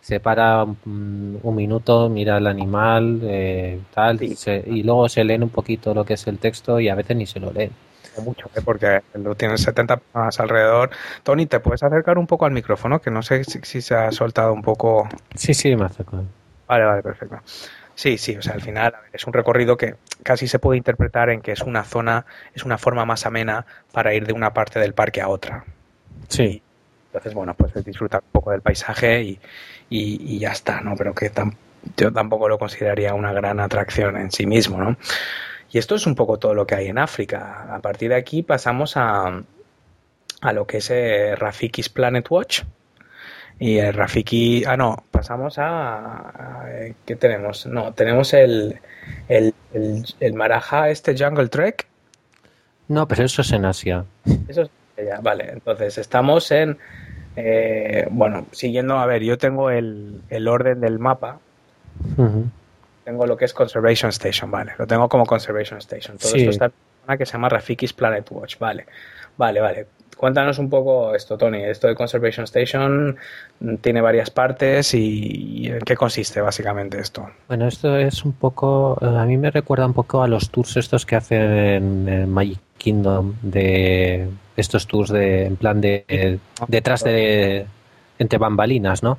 se para un, minuto, mira el animal, eh, tal, y, luego se leen un poquito lo que es el texto y a veces ni se lo leen. Mucho, ¿eh? porque lo tienes 70 más alrededor. Tony, ¿te puedes acercar un poco al micrófono? Que no sé si, si se ha soltado un poco. Sí, sí, me acerco. Vale, vale, perfecto. Sí, sí, o sea, al final es un recorrido que casi se puede interpretar en que es una zona, es una forma más amena para ir de una parte del parque a otra. Sí. entonces, bueno, pues disfrutar un poco del paisaje y, y, ya está, ¿no? Pero que yo tampoco lo consideraría una gran atracción en sí mismo, ¿no? Y esto es un poco todo lo que hay en África. A partir de aquí pasamos a, a lo que es eh, Rafiki's Planet Watch, y el Rafiki, ah, no, pasamos a, ¿qué tenemos? No, tenemos el, el, el, Maraja, este Jungle Trek. No, pero eso es en Asia. Eso es ya, vale. Entonces, estamos en, eh, bueno, siguiendo, a ver, yo tengo el, el orden del mapa. Tengo lo que es Conservation Station, vale. Lo tengo como Conservation Station. Todo esto está en una que se llama Rafiki's Planet Watch, vale. Vale, vale. Cuéntanos un poco esto, Tony. Esto de Conservation Station tiene varias partes y, ¿en qué consiste básicamente esto? Bueno, esto es un poco, eh, a mí me recuerda un poco a los tours estos que hacen en, Magic Kingdom, de estos tours de, en plan de, detrás de, entre bambalinas, ¿no?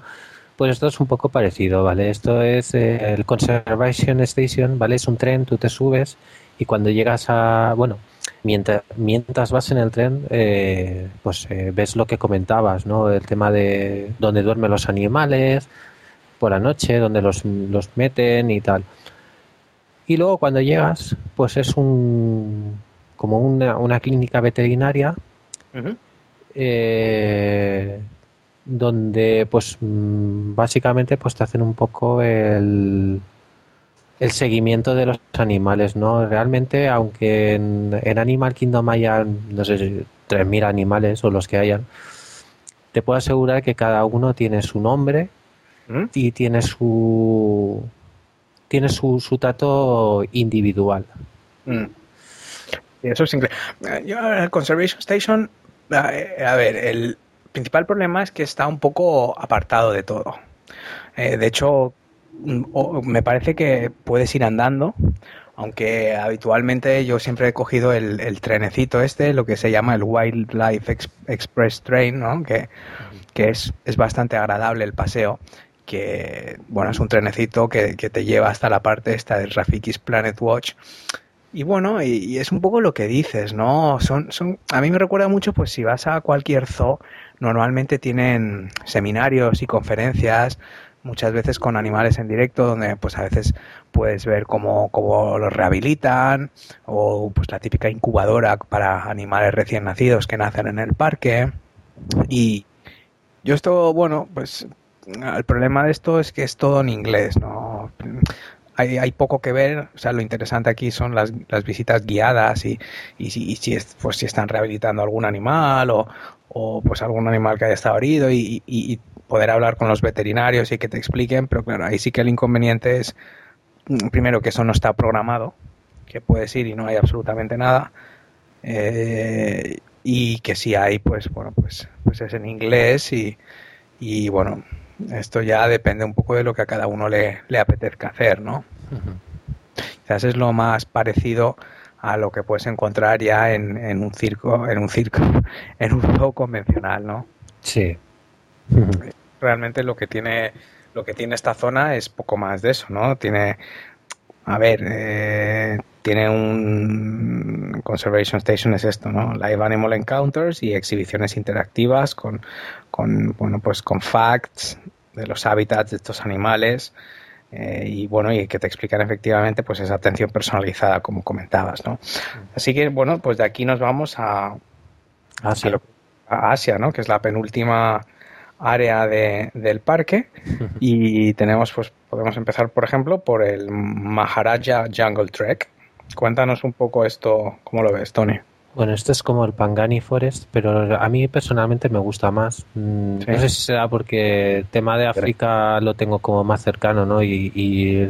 Pues esto es un poco parecido, ¿vale? Esto es eh, el Conservation Station, ¿vale? Es un tren, tú te subes y cuando llegas a, bueno, mientras, mientras vas en el tren, eh, pues eh, ves lo que comentabas, ¿no? El tema de dónde duermen los animales por la noche, dónde los, los meten y tal. Y luego cuando llegas, pues es un como una, una clínica veterinaria eh, donde pues mm, básicamente pues te hacen un poco el el seguimiento de los animales, ¿no? Realmente, aunque en, Animal Kingdom haya, no sé, 3.000 animales o los que hayan, te puedo asegurar que cada uno tiene su nombre ¿Mm? y tiene su tiene su, su trato individual. Mm. eso es increíble. Yo, Conservation Station, a ver, el principal problema es que está un poco apartado de todo. Eh, de hecho, me parece que puedes ir andando, aunque habitualmente yo siempre he cogido el, trenecito este, lo que se llama el Wildlife Express Train, ¿no? que, es, es, bastante agradable el paseo, que bueno, es un trenecito que, te lleva hasta la parte esta del Rafiki's Planet Watch. Y bueno, y, es un poco lo que dices, ¿no? Son, son, a mí me recuerda mucho, pues si vas a cualquier zoo, normalmente tienen seminarios y conferencias muchas veces con animales en directo, donde pues a veces puedes ver cómo, cómo los rehabilitan, o pues la típica incubadora para animales recién nacidos que nacen en el parque. Y yo esto, bueno, pues el problema de esto es que es todo en inglés, ¿no? Hay, hay, poco que ver, o sea, lo interesante aquí son las, las visitas guiadas y, y, si, y si, pues, si están rehabilitando algún animal o, o pues algún animal que haya estado herido y, y, poder hablar con los veterinarios y que te expliquen, pero claro, ahí sí que el inconveniente es, mm, primero, que eso no está programado, que puedes ir y no hay absolutamente nada, eh, y que si hay, pues bueno, pues, pues es en inglés y, y bueno, esto ya depende un poco de lo que a cada uno le, le apetezca hacer, ¿no? Quizás es lo más parecido a lo que puedes encontrar ya en, en un circo, en un circo, <laughs> en un zoo convencional, ¿no? Sí. Realmente lo que tiene lo que tiene esta zona es poco más de eso, ¿no? Tiene, a ver, eh, tiene un Conservation Station es esto, ¿no? Live Animal Encounters y exhibiciones interactivas con, con bueno, pues con facts de los hábitats de estos animales eh, y bueno, y que te explican efectivamente pues esa atención personalizada como comentabas, ¿no? Así que bueno, pues de aquí nos vamos a Asia, a, Asia ¿no? Que es la penúltima área de, del parque y tenemos pues podemos empezar por ejemplo por el Maharaja Jungle Trek. Cuéntanos un poco esto, ¿cómo lo ves, Tony? Bueno, esto es como el Pangani Forest, pero a mí personalmente me gusta más. Mm, no sé si será porque el tema de África lo tengo como más cercano, ¿no? Y,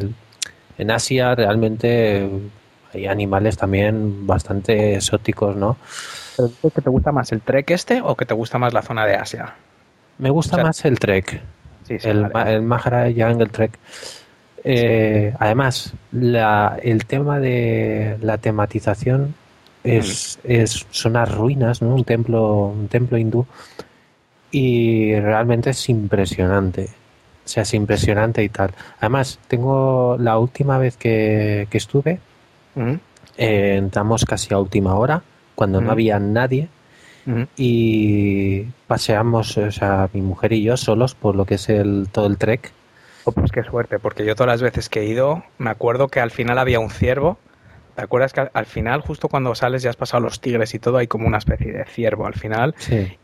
en Asia realmente hay animales también bastante exóticos, ¿no? ¿Pero que te gusta más el trek este o que te gusta más la zona de Asia? Me gusta más el trek. el, el Maharaja Jungle Trek. Eh, además, la, el tema de la tematización es, es, son las ruinas, ¿no? Un templo, un templo hindú. Y realmente es impresionante. O sea, es impresionante y tal. Además, tengo la última vez que, que estuve, eh, entramos casi a última hora, cuando no había nadie, y paseamos, o sea, mi mujer y yo solos por lo que es el todo el trek. Oh, pues qué suerte, porque yo todas las veces que he ido, me acuerdo que al final había un ciervo ¿Te acuerdas que al final, justo cuando sales, ya has pasado los tigres y todo, hay como una especie de ciervo al final? Sí.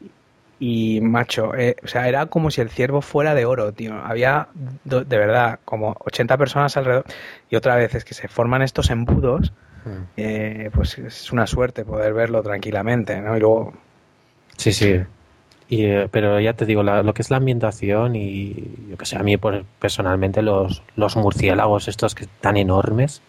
Y, macho, eh, o sea, era como si el ciervo fuera de oro, tío. Había, de verdad, como 80 personas alrededor. Y otra vez es que se forman estos embudos, mm. eh, pues es una suerte poder verlo tranquilamente, ¿no? Y luego... Sí, sí. Y, eh, pero ya te digo, lo que es la ambientación y yo que sé, a mí personalmente los, los murciélagos estos que tan enormes,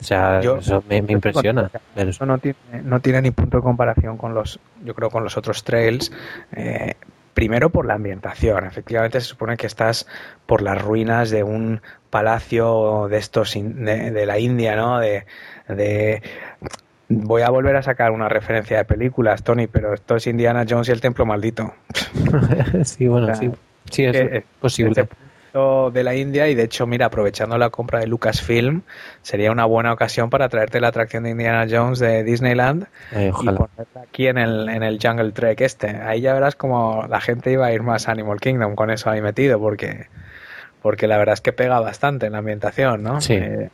o sea, eso me, <laughs> impresiona. Eso no tiene, no tiene ni punto de comparación con los, yo creo, con los otros trails. Eh, primero por la ambientación. Efectivamente se supone que estás por las ruinas de un palacio de estos de, la India, ¿no? De, de voy a volver a sacar una referencia de películas, Tony, pero esto es Indiana Jones y el Templo Maldito. <laughs> sí, bueno, sí, sí es, posible de la India y de hecho, mira, aprovechando la compra de Lucasfilm, sería una buena ocasión para traerte la atracción de Indiana Jones de Disneyland eh, y ponerla aquí en el, en el Jungle Trek este. Ahí ya verás como la gente iba a ir más a Animal Kingdom con eso ahí metido, porque, porque la verdad es que pega bastante en la ambientación, ¿no? Sí. Eh,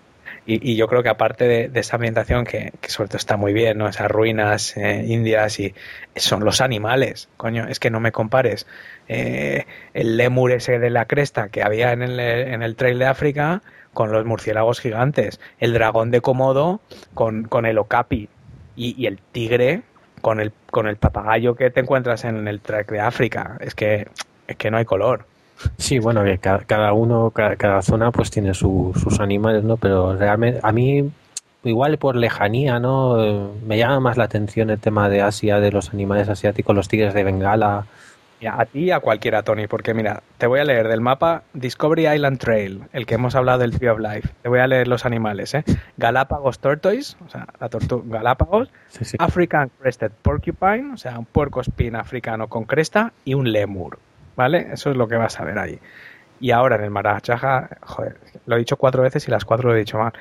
y, yo creo que aparte de, esa ambientación que, sobre todo está muy bien, ¿no? Esas ruinas eh, indias y son los animales, coño, es que no me compares eh, el lemur ese de la cresta que había en el, en el Trail de África con los murciélagos gigantes, el dragón de Komodo con, con el okapi y, el tigre con el, con el papagayo que te encuentras en el Trail de África. Es que, es que no hay color. Sí, bueno, que cada, uno, cada, zona pues tiene sus animales, ¿no? Pero realmente a mí, igual por lejanía, ¿no? Me llama más la atención el tema de Asia, de los animales asiáticos, los tigres de Bengala. a ti y a cualquiera, Tony, porque mira, te voy a leer del mapa Discovery Island Trail, el que hemos hablado del Tree of Life. Te voy a leer los animales, ¿eh? Galápagos Tortoise, o sea, la tortuga Galápagos, African Crested Porcupine, o sea, un puerco espín africano con cresta y un lemur. ¿Vale? Eso es lo que vas a ver ahí. Y ahora en el Marachaja, joder, lo he dicho cuatro veces y las cuatro lo he dicho mal.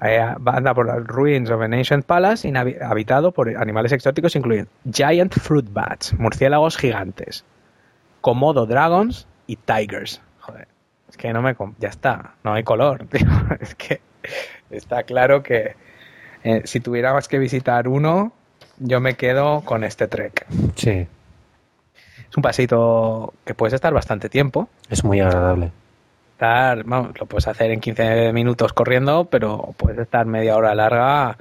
Eh, anda por las ruins of an ancient palace habitado por animales exóticos incluyen giant fruit bats, murciélagos gigantes, komodo dragons y tigers. Joder, es que no me ya está, no hay color. <laughs> Es que está claro que eh, si tuviéramos que visitar uno, yo me quedo con este trek. Sí. Es un pasito que puedes estar bastante tiempo. Es muy agradable. Estar, vamos, lo puedes hacer en 15 minutos corriendo, pero puedes estar media hora larga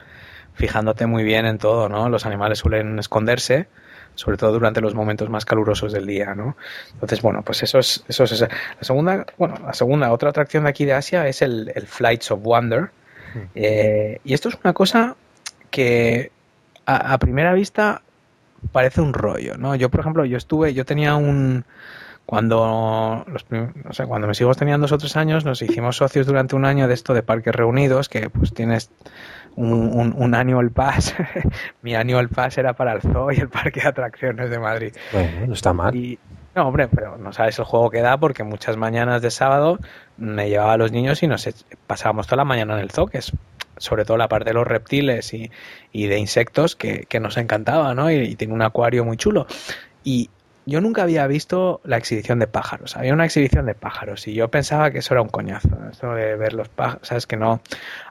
fijándote muy bien en todo, ¿no? Los animales suelen esconderse, sobre todo durante los momentos más calurosos del día, ¿no? Entonces, bueno, pues eso es, eso es, la segunda, bueno, la segunda, otra atracción de aquí de Asia es el, Flights of Wonder. Hmm. Eh, y esto es una cosa que a primera vista parece un rollo, ¿no? Yo, por ejemplo, yo estuve, yo tenía un cuando los, no sé, cuando mis hijos tenían dos o tres años, nos hicimos socios durante un año de esto de parques reunidos, que pues tienes un, un, annual pass. <laughs> Mi annual pass era para el zoo y el parque de atracciones de Madrid. Bueno, no está mal. no, hombre, pero no sabes el juego que da porque muchas mañanas de sábado me llevaba a los niños y nos pasábamos toda la mañana en el zoo, que es sobre todo la parte de los reptiles y, y de insectos que, que, nos encantaba, ¿no? Y, tiene un acuario muy chulo. Y yo nunca había visto la exhibición de pájaros. Había una exhibición de pájaros y yo pensaba que eso era un coñazo, eso de ver los pájaros, sabes que no.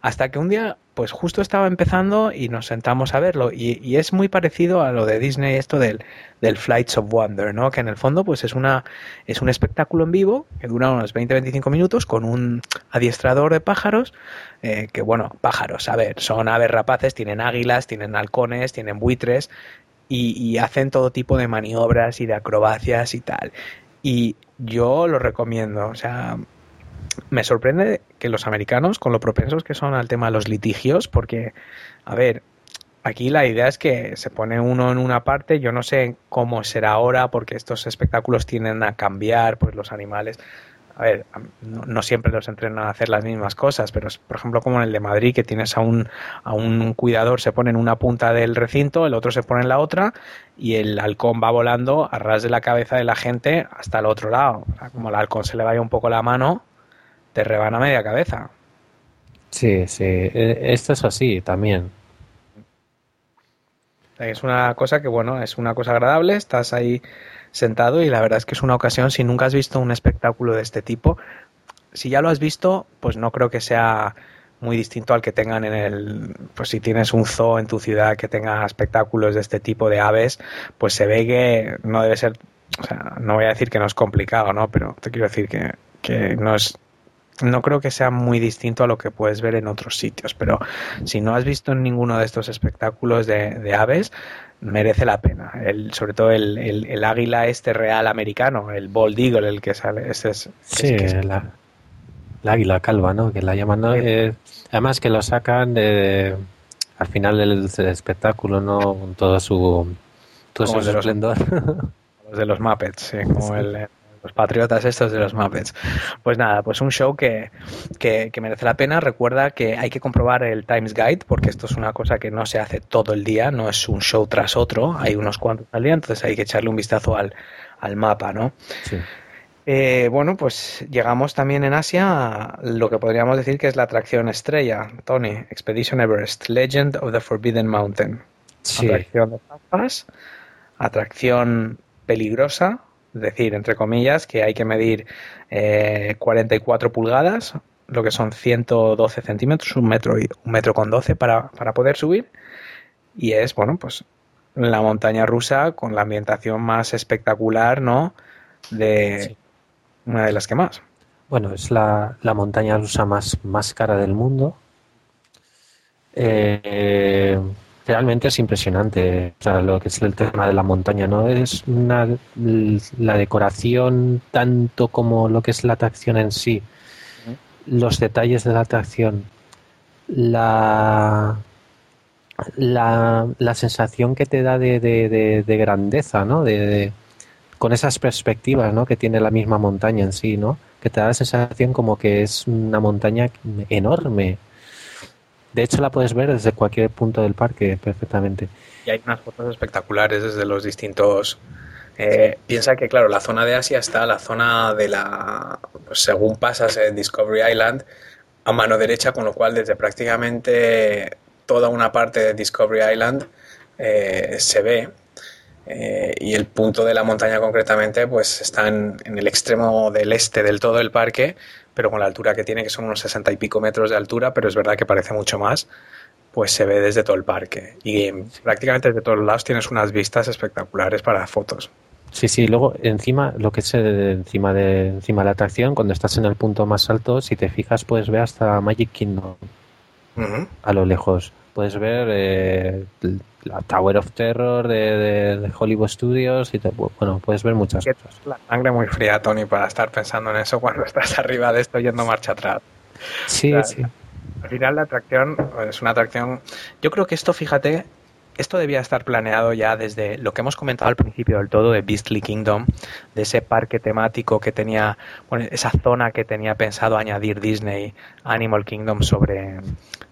Hasta que un día, pues justo estaba empezando y nos sentamos a verlo y, es muy parecido a lo de Disney esto del, del Flights of Wonder, ¿no? Que en el fondo, pues es una es un espectáculo en vivo que dura unos 20-25 minutos con un adiestrador de pájaros eh, que bueno, pájaros, a ver, son aves rapaces, tienen águilas, tienen halcones, tienen buitres, y, hacen todo tipo de maniobras y de acrobacias y tal. Y yo lo recomiendo, o sea, me sorprende que los americanos, con lo propensos que son al tema de los litigios, porque, a ver, aquí la idea es que se pone uno en una parte, yo no sé cómo será ahora, porque estos espectáculos tienden a cambiar, pues los animales a ver, no, siempre los entrenan a hacer las mismas cosas, pero por ejemplo como en el de Madrid, que tienes a un, a un cuidador, se pone en una punta del recinto, el otro se pone en la otra, y el halcón va volando a ras de la cabeza de la gente hasta el otro lado. como el halcón se le vaya un poco la mano, te rebana media cabeza. Sí, sí, e, esto es así también. Es una cosa que, bueno, es una cosa agradable, estás ahí sentado y la verdad es que es una ocasión, si nunca has visto un espectáculo de este tipo, si ya lo has visto, pues no creo que sea muy distinto al que tengan en el, pues si tienes un zoo en tu ciudad que tenga espectáculos de este tipo de aves, pues se ve que no debe ser, o sea, no voy a decir que no es complicado, ¿no? Pero te quiero decir que, que no es no creo que sea muy distinto a lo que puedes ver en otros sitios, pero si no has visto ninguno de estos espectáculos de, de aves, merece la pena. El, sobre todo el, el, águila este real americano, el bald eagle, el que sale. Ese es, sí, la, águila calva, ¿no? Que la llaman. Eh, además que lo sacan al final del, espectáculo, ¿no? Con todo su, todo su esplendor. <laughs> Los, de los Muppets, sí, como el los patriotas estos de los Muppets. Pues nada, pues un show que, que, merece la pena. Recuerda que hay que comprobar el Times Guide, porque esto es una cosa que no se hace todo el día, no es un show tras otro, hay unos cuantos al día, entonces hay que echarle un vistazo al, al mapa, ¿no? Sí. Eh, bueno, pues llegamos también en Asia a lo que podríamos decir que es la atracción estrella, Tony, Expedition Everest, Legend of the Forbidden Mountain. Sí. Atracción de atracción peligrosa, es decir, entre comillas, que hay que medir 44 eh, pulgadas, lo que son 112 centímetros, un metro, y, un metro con 12 para, para poder subir. Y es, bueno, pues la montaña rusa con la ambientación más espectacular, ¿no? De una de las que más. Bueno, es la, la montaña rusa más, más cara del mundo. Eh, realmente es impresionante. O sea, lo que es el tema de la montaña, ¿no? Es una, la decoración tanto como lo que es la atracción en sí, los detalles de la atracción, la, la, la sensación que te da de, de, de, grandeza, ¿no? De, con esas perspectivas, ¿no? Que tiene la misma montaña en sí, ¿no? Que te da la sensación como que es una montaña enorme de hecho, la puedes ver desde cualquier punto del parque perfectamente. Y hay unas fotos espectaculares desde los distintos. Eh, piensa que, claro, la zona de Asia está la zona de la. Según pasas en Discovery Island, a mano derecha, con lo cual desde prácticamente toda una parte de Discovery Island eh, se ve. Eh, y el punto de la montaña concretamente pues está en, el extremo del este del todo el parque pero con la altura que tiene, que son unos sesenta y pico metros de altura, pero es verdad que parece mucho más, pues se ve desde todo el parque. Y prácticamente desde todos lados tienes unas vistas espectaculares para fotos. Sí, sí, luego encima, lo que es encima de encima de la atracción, cuando estás en el punto más alto, si te fijas, puedes ver hasta Magic Kingdom a lo lejos. Puedes ver eh, la Tower of Terror de, Hollywood Studios y bueno, puedes ver muchas cosas. La sangre muy fría, Tony, para estar pensando en eso cuando <laughs> estás arriba de esto yendo marcha atrás. Sí, sí. Al final la atracción es una atracción... Yo creo que esto, fíjate, esto debía estar planeado ya desde lo que hemos comentado al principio del todo de Beastly Kingdom, de ese parque temático que tenía, bueno, esa zona que tenía pensado añadir Disney, Animal Kingdom, sobre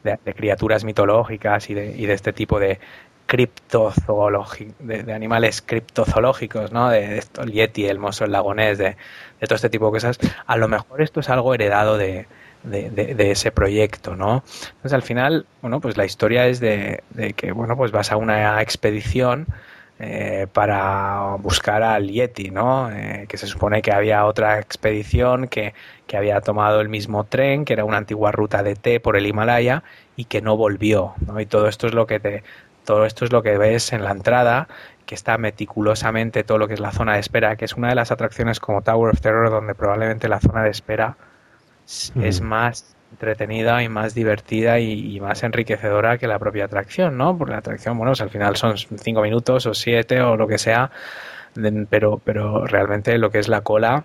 de, criaturas mitológicas y de, y de este tipo de criptozoológicos, de, animales criptozoológicos, ¿no? De, esto, el yeti, el mozo, el lagonés, de, todo este tipo de cosas. A lo mejor esto es algo heredado de, de, ese proyecto, ¿no? Entonces al final, bueno, pues la historia es de, que, bueno, pues vas a una expedición eh, para buscar al Yeti, ¿no? Eh, que se supone que había otra expedición que, que, había tomado el mismo tren, que era una antigua ruta de té por el Himalaya y que no volvió, ¿no? Y todo esto es lo que te, todo esto es lo que ves en la entrada que está meticulosamente todo lo que es la zona de espera, que es una de las atracciones como Tower of Terror donde probablemente la zona de espera es más entretenida y más divertida y, más enriquecedora que la propia atracción, ¿no? Porque la atracción, bueno, al final son cinco minutos o siete o lo que sea, pero, pero realmente lo que es la cola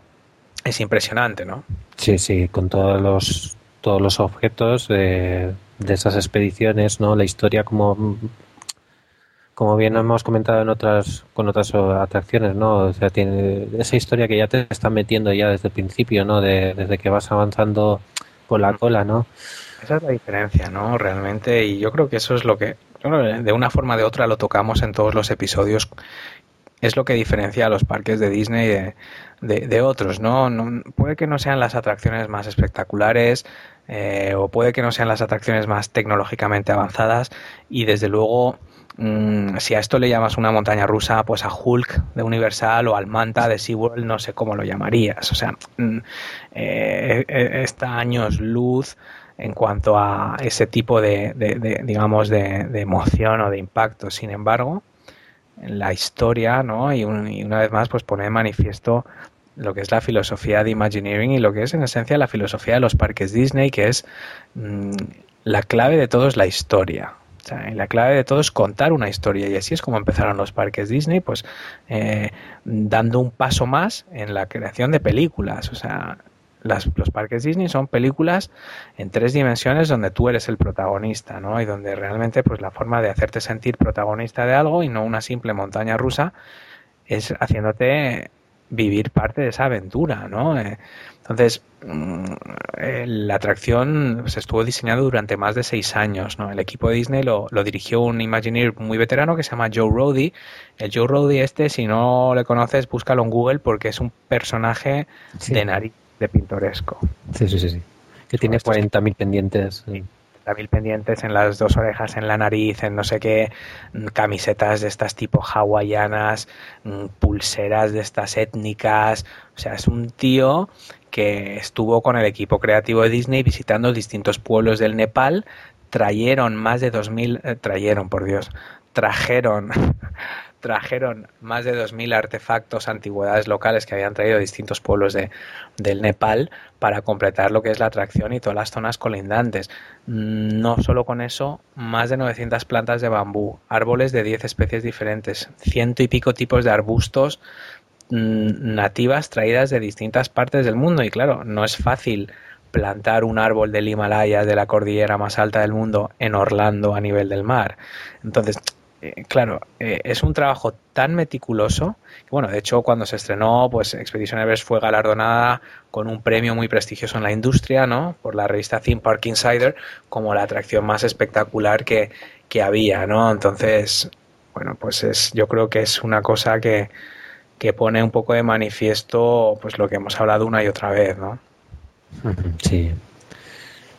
es impresionante, ¿no? Sí, sí, con todos los todos los objetos de, de esas expediciones, ¿no? La historia como como bien hemos comentado en otras con otras atracciones, ¿no? O sea, tiene esa historia que ya te están metiendo ya desde el principio, ¿no? De, desde que vas avanzando con la cola, ¿no? Esa es la diferencia, ¿no? Realmente, y yo creo que eso es lo que, de una forma o de otra lo tocamos en todos los episodios, es lo que diferencia a los parques de Disney de, de, otros, ¿no? Puede que no sean las atracciones más espectaculares, eh, o puede que no sean las atracciones más tecnológicamente avanzadas, y desde luego Mm, si a esto le llamas una montaña rusa, pues a Hulk de Universal o al Manta de SeaWorld, no sé cómo lo llamarías. O sea, mm, eh, eh, está años luz en cuanto a ese tipo de, digamos, de, emoción o de impacto. Sin embargo, la historia, ¿no? Y, una vez más, pues pone de manifiesto lo que es la filosofía de Imagineering y lo que es en esencia la filosofía de los parques Disney, que es mm, la clave de todo es la historia la clave de todo es contar una historia y así es como empezaron los parques Disney, pues eh, dando un paso más en la creación de películas. O sea, los parques Disney son películas en tres dimensiones donde tú eres el protagonista, ¿no? Y donde realmente pues la forma de hacerte sentir protagonista de algo y no una simple montaña rusa es haciéndote vivir parte de esa aventura, ¿no? Eh, entonces, mm, eh, la atracción se estuvo diseñando durante más de seis años. ¿no? El equipo de Disney lo, dirigió un Imagineer muy veterano que se llama Joe Roddy. El Joe Roddy este, si no le conoces, búscalo en Google porque es un personaje de nariz, de pintoresco. Sí, sí, sí. sí. Que tiene 40.000 pendientes. Sí mil pendientes en las dos orejas, en la nariz, en no sé qué, mm, camisetas de estas tipo hawaianas, mm, pulseras de estas étnicas. O sea, es un tío que estuvo con el equipo creativo de Disney visitando distintos pueblos del Nepal, trajeron más de 2.000, eh, trajeron, por Dios, trajeron, <laughs> trajeron más de 2.000 artefactos, antigüedades locales que habían traído distintos pueblos de, del Nepal para completar lo que es la atracción y todas las zonas colindantes. No solo con eso, más de 900 plantas de bambú, árboles de 10 especies diferentes, ciento y pico tipos de arbustos nativas traídas de distintas partes del mundo y claro, no es fácil plantar un árbol del Himalaya, de la cordillera más alta del mundo, en Orlando a nivel del mar. Entonces, eh, claro, eh, es un trabajo tan meticuloso que, bueno, de hecho, cuando se estrenó, pues Expedition Everest fue galardonada con un premio muy prestigioso en la industria, ¿no? Por la revista Theme Park Insider, como la atracción más espectacular que, que había, ¿no? Entonces, bueno, pues es, yo creo que es una cosa que, que pone un poco de manifiesto pues lo que hemos hablado una y otra vez, ¿no? <laughs> Sí.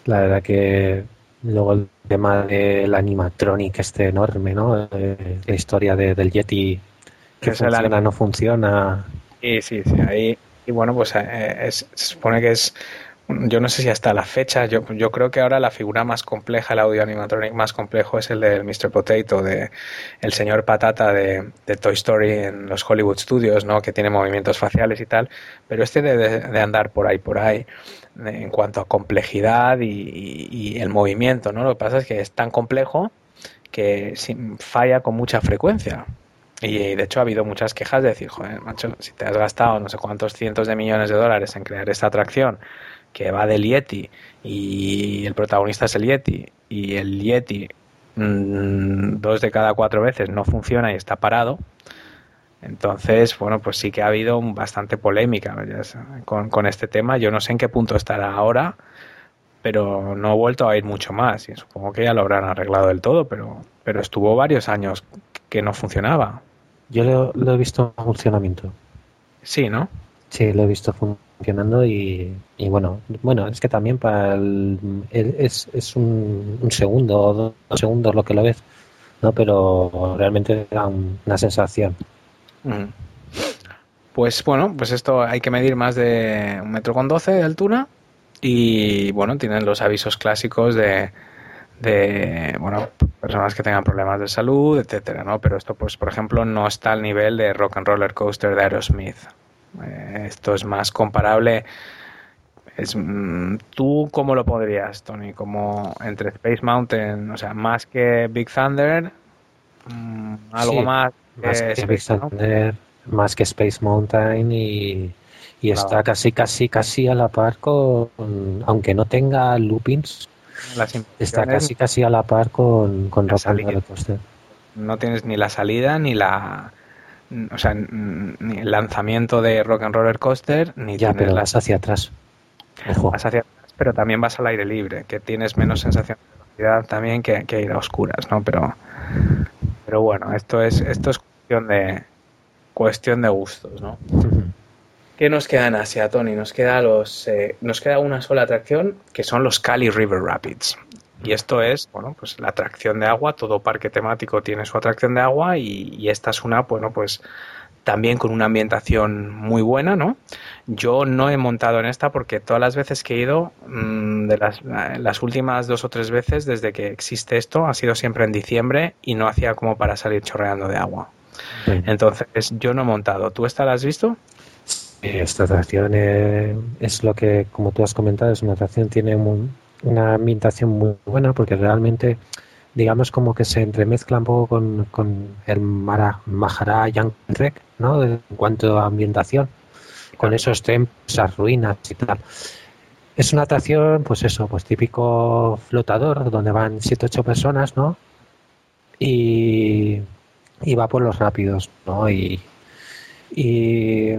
La verdad que luego el tema del animatronic este enorme, ¿no? Eh, la historia del Yeti que funciona, no funciona. Sí, sí, sí. Ahí, y bueno, pues eh, se supone que es yo no sé si hasta la fecha, yo, yo creo que ahora la figura más compleja, el audio animatronic más complejo es el del Mr. Potato, de el señor patata de, Toy Story en los Hollywood Studios, ¿no? que tiene movimientos faciales y tal, pero este de andar por ahí, por ahí, en cuanto a complejidad y, el movimiento, ¿no? Lo que pasa es que es tan complejo que falla con mucha frecuencia. Y de hecho ha habido muchas quejas de decir, joder, macho, si te has gastado no sé cuántos cientos de millones de dólares en crear esta atracción que va del Yeti y el protagonista es el Yeti y el Yeti mm, dos de cada cuatro veces no funciona y está parado. Entonces, bueno, pues sí que ha habido bastante polémica con, con, este tema. Yo no sé en qué punto estará ahora, pero no he vuelto a ir mucho más. Y supongo que ya lo habrán arreglado del todo, pero, pero estuvo varios años que no funcionaba. Yo lo, lo he visto en funcionamiento. Sí, ¿no? Sí, lo he visto y, bueno, bueno, es que también para el, es, es un, un, segundo o dos segundos lo que lo ves, ¿no? Pero realmente da una sensación. Pues bueno, pues esto hay que medir más de un metro con doce de altura y bueno, tienen los avisos clásicos de, de bueno, personas que tengan problemas de salud, etcétera, ¿no? Pero esto, pues, por ejemplo, no está al nivel de Rock and Roller Coaster de Aerosmith. Eh, esto es más comparable. Es, mm, ¿Tú cómo lo podrías, Tony? Como entre Space Mountain, o sea, más que Big Thunder, mm, algo Sí, más que, Más que Space Big? Thunder, más que Space Mountain y, y está casi, casi, casi a la par con, aunque no tenga loopings, está casi, casi a la par con, con Rock no tienes ni la salida ni la o sea ni el lanzamiento de Rock and Roller Coaster ni Ya, pero vas hacia atrás. Ojo. vas hacia atrás, pero también vas al aire libre que tienes menos sensación de velocidad también que, que ir a oscuras no pero pero bueno esto es esto es cuestión de cuestión de gustos no ¿Qué nos queda en Asia, Tony? Nos queda los eh, nos queda una sola atracción que son los Cali River Rapids. Y esto es, bueno, pues la atracción de agua, todo parque temático tiene su atracción de agua y, y esta es una, bueno, pues también con una ambientación muy buena, ¿no? Yo no he montado en esta porque todas las veces que he ido, mm, de las, las últimas dos o tres veces desde que existe esto, ha sido siempre en diciembre y no hacía como para salir chorreando de agua. Entonces, yo no he montado. ¿Tú esta la has visto? Esta atracción eh, es lo que, como tú has comentado, es una atracción, tiene un- una ambientación muy buena porque realmente, digamos, como que se entremezcla un poco con, con el Mara, Maharajan Trek, ¿no? En cuanto a ambientación, con esos templos, esas ruinas y tal. Es una atracción, pues eso, pues típico flotador, donde van siete ocho personas, ¿no? Y, y va por los rápidos, ¿no? Y, y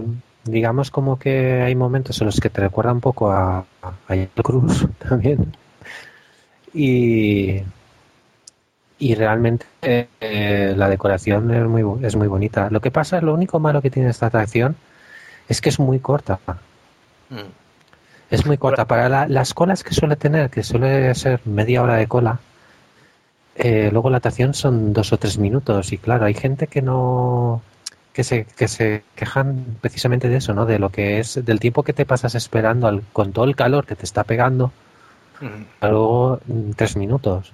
digamos como que hay momentos en los que te recuerda un poco a, a Cruz <laughs> también. Y, y realmente eh, la decoración es muy, es muy bonita. Lo que pasa, lo único malo que tiene esta atracción es que es muy corta. Es muy corta. Para la- las colas que suele tener, que suele ser media hora de cola, eh, luego la atracción son dos o tres minutos. Y claro, hay gente que no. Que se, que se quejan precisamente de eso, ¿no? De lo que es. del tiempo que te pasas esperando al- con todo el calor que te está pegando, a luego mm, tres minutos.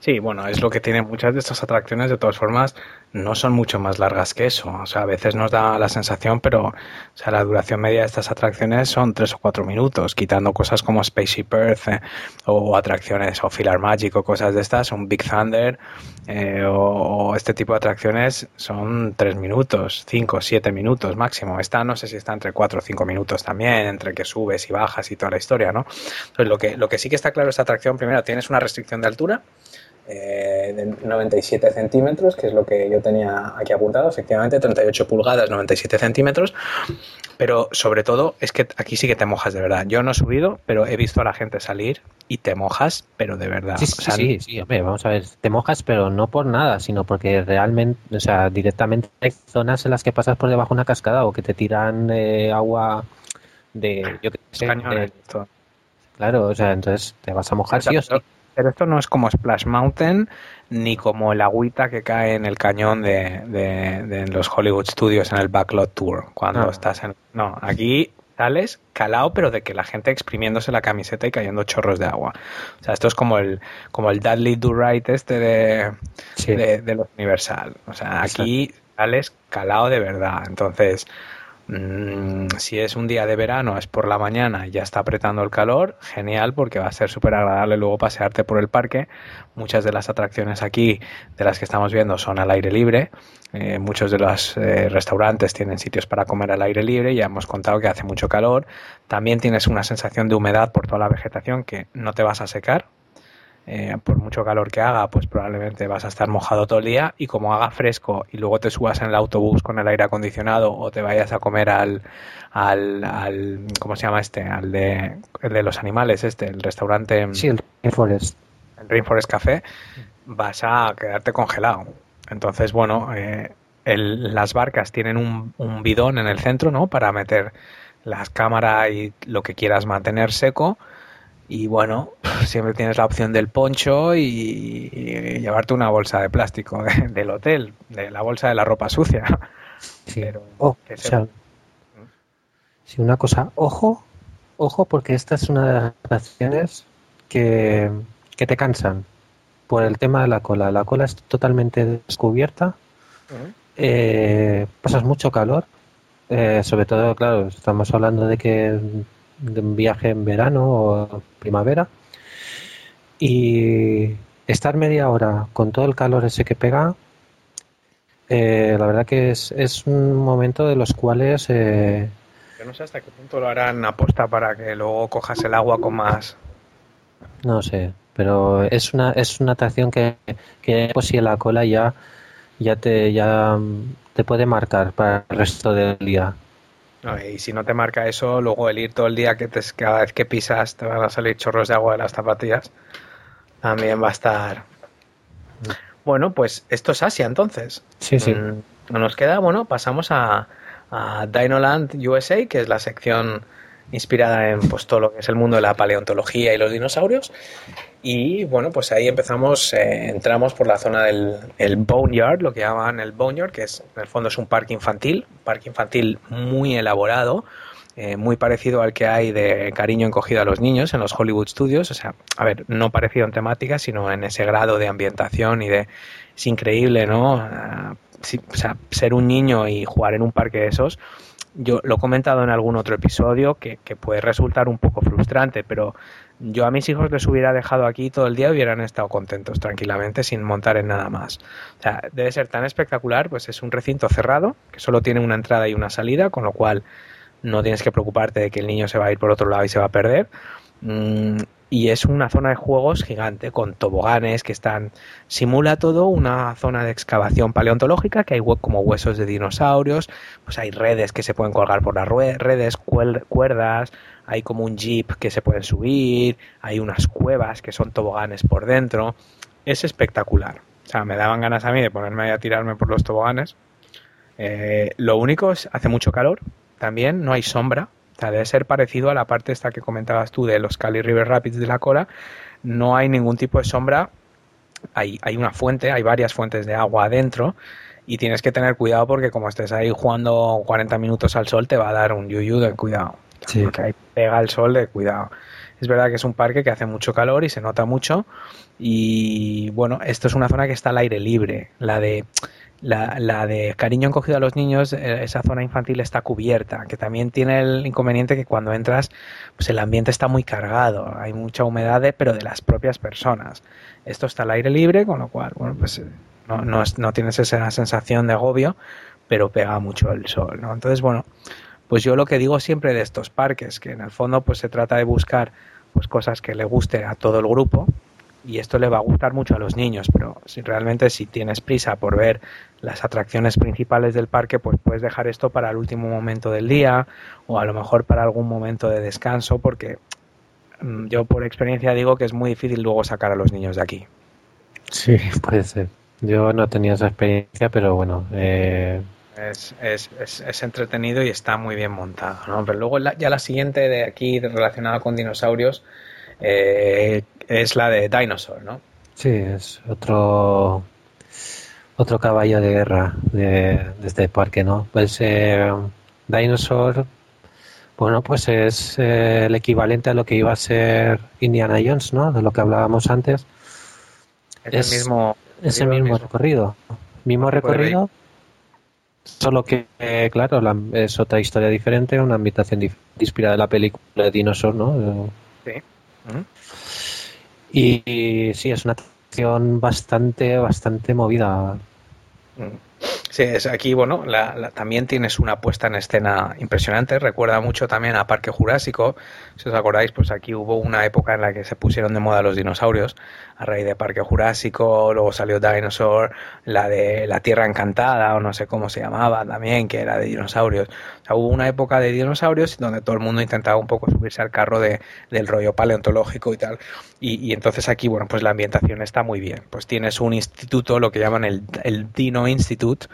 Sí, bueno, es lo que tiene muchas de estas atracciones, de todas formas, no son mucho más largas que eso. O sea, a veces nos da la sensación, pero o sea, la duración media de estas atracciones son tres o cuatro minutos, quitando cosas como Spaceship Earth eh, o atracciones o Filar Magic o cosas de estas, un Big Thunder eh, o, este tipo de atracciones son tres minutos, cinco, siete minutos máximo. Esta no sé si está entre cuatro o cinco minutos también, entre que subes y bajas y toda la historia, ¿no? Entonces, lo que, lo que sí que está claro esta atracción, primero, tienes una restricción de altura eh, de 97 centímetros, que es lo que yo tenía aquí apuntado, efectivamente, 38 pulgadas, 97 centímetros, pero sobre todo es que aquí sí que te mojas de verdad. Yo no he subido, pero he visto a la gente salir y te mojas, pero de verdad. Sí, sí, O sea, sí, sí, hombre, vamos a ver, te mojas, pero no por nada, sino porque realmente, o sea, directamente hay zonas en las que pasas por debajo de una cascada o que te tiran eh, agua de, yo qué sé, cañones, de- claro, o sea, entonces te vas a mojar sí o sí. Pero, esto no es como Splash Mountain ni como el agüita que cae en el cañón de, de- de los Hollywood Studios en el Backlot Tour. Cuando Ah. estás en. No, aquí sales calado, pero de que la gente exprimiéndose la camiseta y cayendo chorros de agua. O sea, esto es como el, como el Dudley Do Right este de, Sí. de, de los Universal. O sea, aquí sales calado de verdad. Entonces, mm, si es un día de verano, es por la mañana y ya está apretando el calor, genial porque va a ser súper agradable luego pasearte por el parque. Muchas de las atracciones aquí, de las que estamos viendo, son al aire libre. Eh, muchos de los eh, restaurantes tienen sitios para comer al aire libre. Ya hemos contado que hace mucho calor. También tienes una sensación de humedad por toda la vegetación que no te vas a secar. Eh, por mucho calor que haga, pues probablemente vas a estar mojado todo el día y como haga fresco y luego te subas en el autobús con el aire acondicionado o te vayas a comer al, al, al ¿cómo se llama este? Al de, el de los animales, este, el restaurante. Sí, el Rainforest. El Rainforest Café, vas a quedarte congelado. Entonces, bueno, eh, el, las barcas tienen un, un bidón en el centro, ¿no? Para meter las cámaras y lo que quieras mantener seco y bueno, siempre tienes la opción del poncho y, y llevarte una bolsa de plástico de, <laughs> del hotel, de la bolsa de la ropa sucia. Sí. Pero, oh, o sea, sí, una cosa, ojo, ojo, porque esta es una de las atracciones que, que te cansan por el tema de la cola. La cola es totalmente descubierta, uh -huh. eh, pasas mucho calor, eh, sobre todo, claro, estamos hablando de que de un viaje en verano o primavera y estar media hora con todo el calor ese que pega eh, la verdad que es, es, un momento de los cuales eh... yo no sé hasta qué punto lo harán aposta para que luego cojas el agua con más. no sé pero es una es una atracción que, que pues si la cola ya ya te ya te puede marcar para el resto del día no, y si no te marca eso, luego el ir todo el día que te, cada vez que pisas te van a salir chorros de agua de las zapatillas, también va a estar. Bueno, pues esto es Asia entonces. Sí, sí. Mm, no nos queda, bueno, pasamos a, a Dinoland USA, que es la sección inspirada en pues, todo lo que es el mundo de la paleontología y los dinosaurios. Y bueno, pues ahí empezamos, eh, entramos por la zona del el Boneyard, lo que llaman el Boneyard, que es en el fondo es un parque infantil, un parque infantil muy elaborado, eh, muy parecido al que hay de cariño encogido a los niños en los Hollywood Studios. O sea, a ver, no parecido en temática, sino en ese grado de ambientación y de. Es increíble, ¿no? Si, o sea, ser un niño y jugar en un parque de esos yo lo he comentado en algún otro episodio que, puede resultar un poco frustrante, pero yo a mis hijos les hubiera dejado aquí todo el día hubieran estado contentos tranquilamente sin montar en nada más. O sea, debe ser tan espectacular, pues es un recinto cerrado que solo tiene una entrada y una salida, con lo cual no tienes que preocuparte de que el niño se va a ir por otro lado y se va a perder. Mm, y es una zona de juegos gigante con toboganes que están simula todo una zona de excavación paleontológica que hay como huesos de dinosaurios pues hay redes que se pueden colgar por las redes cuerdas hay como un jeep que se pueden subir hay unas cuevas que son toboganes por dentro es espectacular o sea me daban ganas a mí de ponerme a tirarme por los toboganes eh, lo único es hace mucho calor también no hay sombra o sea, debe ser parecido a la parte esta que comentabas tú de los Cali River Rapids de la cola. No hay ningún tipo de sombra. Hay, hay una fuente, hay varias fuentes de agua adentro y tienes que tener cuidado porque como estés ahí jugando 40 minutos al sol te va a dar un yuyu de cuidado. Sí. Porque ahí pega el sol de cuidado. Es verdad que es un parque que hace mucho calor y se nota mucho. Y bueno, esto es una zona que está al aire libre. La de la, la, de cariño encogido a los niños, eh, esa zona infantil está cubierta, que también tiene el inconveniente que cuando entras, pues el ambiente está muy cargado, hay mucha humedad, pero de las propias personas. Esto está al aire libre, con lo cual, bueno, pues no, no, no tienes esa sensación de agobio, pero pega mucho el sol, ¿no? Entonces, bueno, pues yo lo que digo siempre de estos parques, que en el fondo pues se trata de buscar pues cosas que le guste a todo el grupo, y esto le va a gustar mucho a los niños, pero si realmente si tienes prisa por ver las atracciones principales del parque, pues puedes dejar esto para el último momento del día o a lo mejor para algún momento de descanso, porque yo por experiencia digo que es muy difícil luego sacar a los niños de aquí. Sí, <laughs> puede ser. Yo no tenía esa experiencia, pero bueno. Eh... Es, es, es, es, entretenido y está muy bien montado, ¿no? Pero luego la, ya la siguiente de aquí relacionada con dinosaurios eh, es la de Dinosaur, ¿no? Sí, es otro otro caballo de guerra de, de este parque, ¿no? Pues eh, Dinosaur, bueno, pues es eh, el equivalente a lo que iba a ser Indiana Jones, ¿no? De lo que hablábamos antes. Es, el mismo, es el mismo, mismo, recorrido. Mismo recorrido, solo que, eh, claro, la, es otra historia diferente, una ambientación inspirada en la película de Dinosaur, ¿no? Sí. Uh -huh. Y, y sí, es una acción bastante, bastante movida. Sí, es aquí, bueno, la, la, también tienes una puesta en escena impresionante. Recuerda mucho también a Parque Jurásico. Si os acordáis, pues aquí hubo una época en la que se pusieron de moda los dinosaurios. A raíz de Parque Jurásico, luego salió Dinosaur, la de La Tierra Encantada, o no sé cómo se llamaba también, que era de dinosaurios. Hubo una época de dinosaurios donde todo el mundo intentaba un poco subirse al carro de, del rollo paleontológico y tal. Y, entonces aquí, bueno, pues la ambientación está muy bien. Pues tienes un instituto, lo que llaman el, el Dino Institute,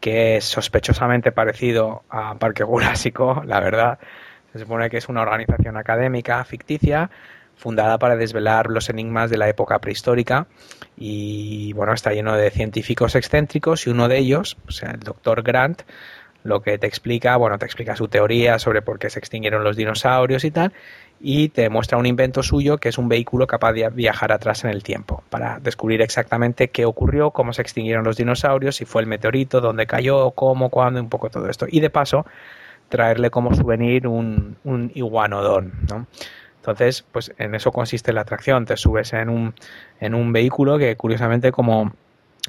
que es sospechosamente parecido a Parque Jurásico, la verdad. Se supone que es una organización académica ficticia fundada para desvelar los enigmas de la época prehistórica y bueno, está lleno de científicos excéntricos y uno de ellos, o sea, el doctor Grant, lo que te explica, bueno, te explica su teoría sobre por qué se extinguieron los dinosaurios y tal, y te muestra un invento suyo que es un vehículo capaz de viajar atrás en el tiempo para descubrir exactamente qué ocurrió, cómo se extinguieron los dinosaurios, si fue el meteorito, dónde cayó, cómo, cuándo, un poco todo esto. Y de paso, traerle como souvenir un, un iguanodón, ¿no? Entonces, pues en eso consiste la atracción. Te subes en un, en un vehículo que curiosamente como,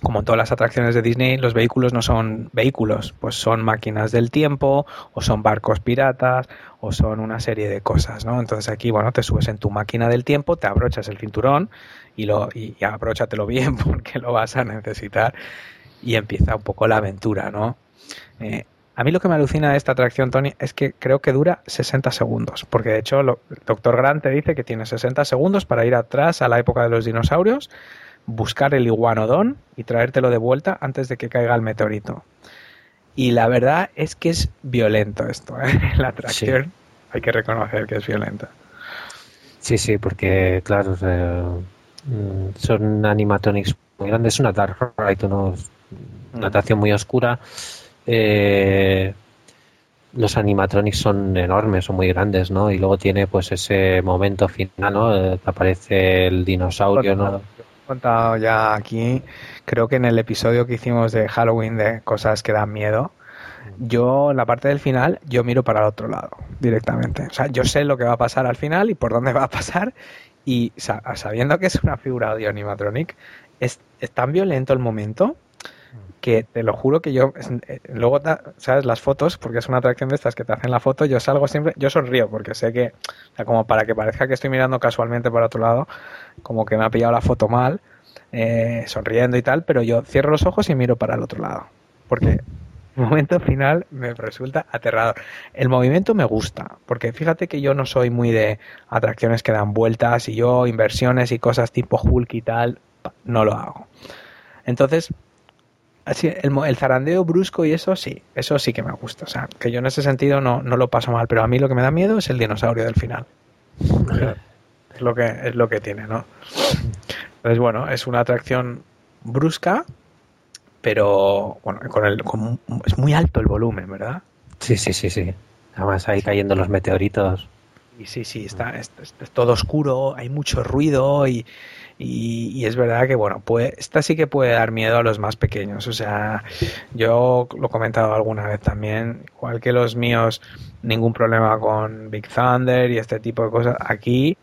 como en todas las atracciones de Disney, los vehículos no son vehículos, pues son máquinas del tiempo, o son barcos piratas, o son una serie de cosas, ¿no? Entonces aquí, bueno, te subes en tu máquina del tiempo, te abrochas el cinturón y, lo, y, y abróchatelo <laughs> bien porque lo vas a necesitar y empieza un poco la aventura, ¿no? Eh, a mí lo que me alucina de esta atracción, Tony, es que creo que dura 60 segundos, porque de hecho el doctor Grant te dice que tiene 60 segundos para ir atrás a la época de los dinosaurios, buscar el iguanodón y traértelo de vuelta antes de que caiga el meteorito. Y la verdad es que es violento esto, ¿eh? <laughs> la atracción. Hay que reconocer que es violenta. Sí, sí, porque claro, mm, son animatronics muy grandes, es una dark ride, una mm. atracción muy oscura eh, los animatronics son enormes, son muy grandes, ¿no? Y luego tiene pues ese momento final, ¿no? Eh, aparece el dinosaurio, ¿no? Contado ya aquí, creo que en el episodio que hicimos de Halloween de cosas que dan miedo, yo en la parte del final yo miro para el otro lado directamente. O sea, yo sé lo que va a pasar al final y por dónde va a pasar y sabiendo que es una figura de animatronic, es tan violento el momento que te lo juro que yo, eh, luego, ¿sabes? Las fotos, porque es una atracción de estas que te hacen la foto, yo salgo siempre, yo sonrío, porque sé que, o sea, como para que parezca que estoy mirando casualmente para otro lado, como que me ha pillado la foto mal, eh, sonriendo y tal, pero yo cierro los ojos y miro para el otro lado, porque el momento final me resulta aterrador. El movimiento me gusta, porque fíjate que yo no soy muy de atracciones que dan vueltas y yo inversiones y cosas tipo Hulk y tal, no lo hago. Entonces, Así, el, zarandeo brusco y eso sí, eso sí que me gusta. O sea, que yo en ese sentido no, no lo paso mal, pero a mí lo que me da miedo es el dinosaurio del final. <laughs> es lo que es lo que tiene, ¿no? Entonces, bueno, es una atracción brusca, pero bueno, con el, es muy alto el volumen, ¿verdad? Sí, sí, sí, sí. Además ahí cayendo los meteoritos. Y sí, sí, está, es todo oscuro, hay mucho ruido y, y, es verdad que, bueno, puede, esta sí que puede dar miedo a los más pequeños. O sea, yo lo he comentado alguna vez también, igual que los míos, ningún problema con Big Thunder y este tipo de cosas. Aquí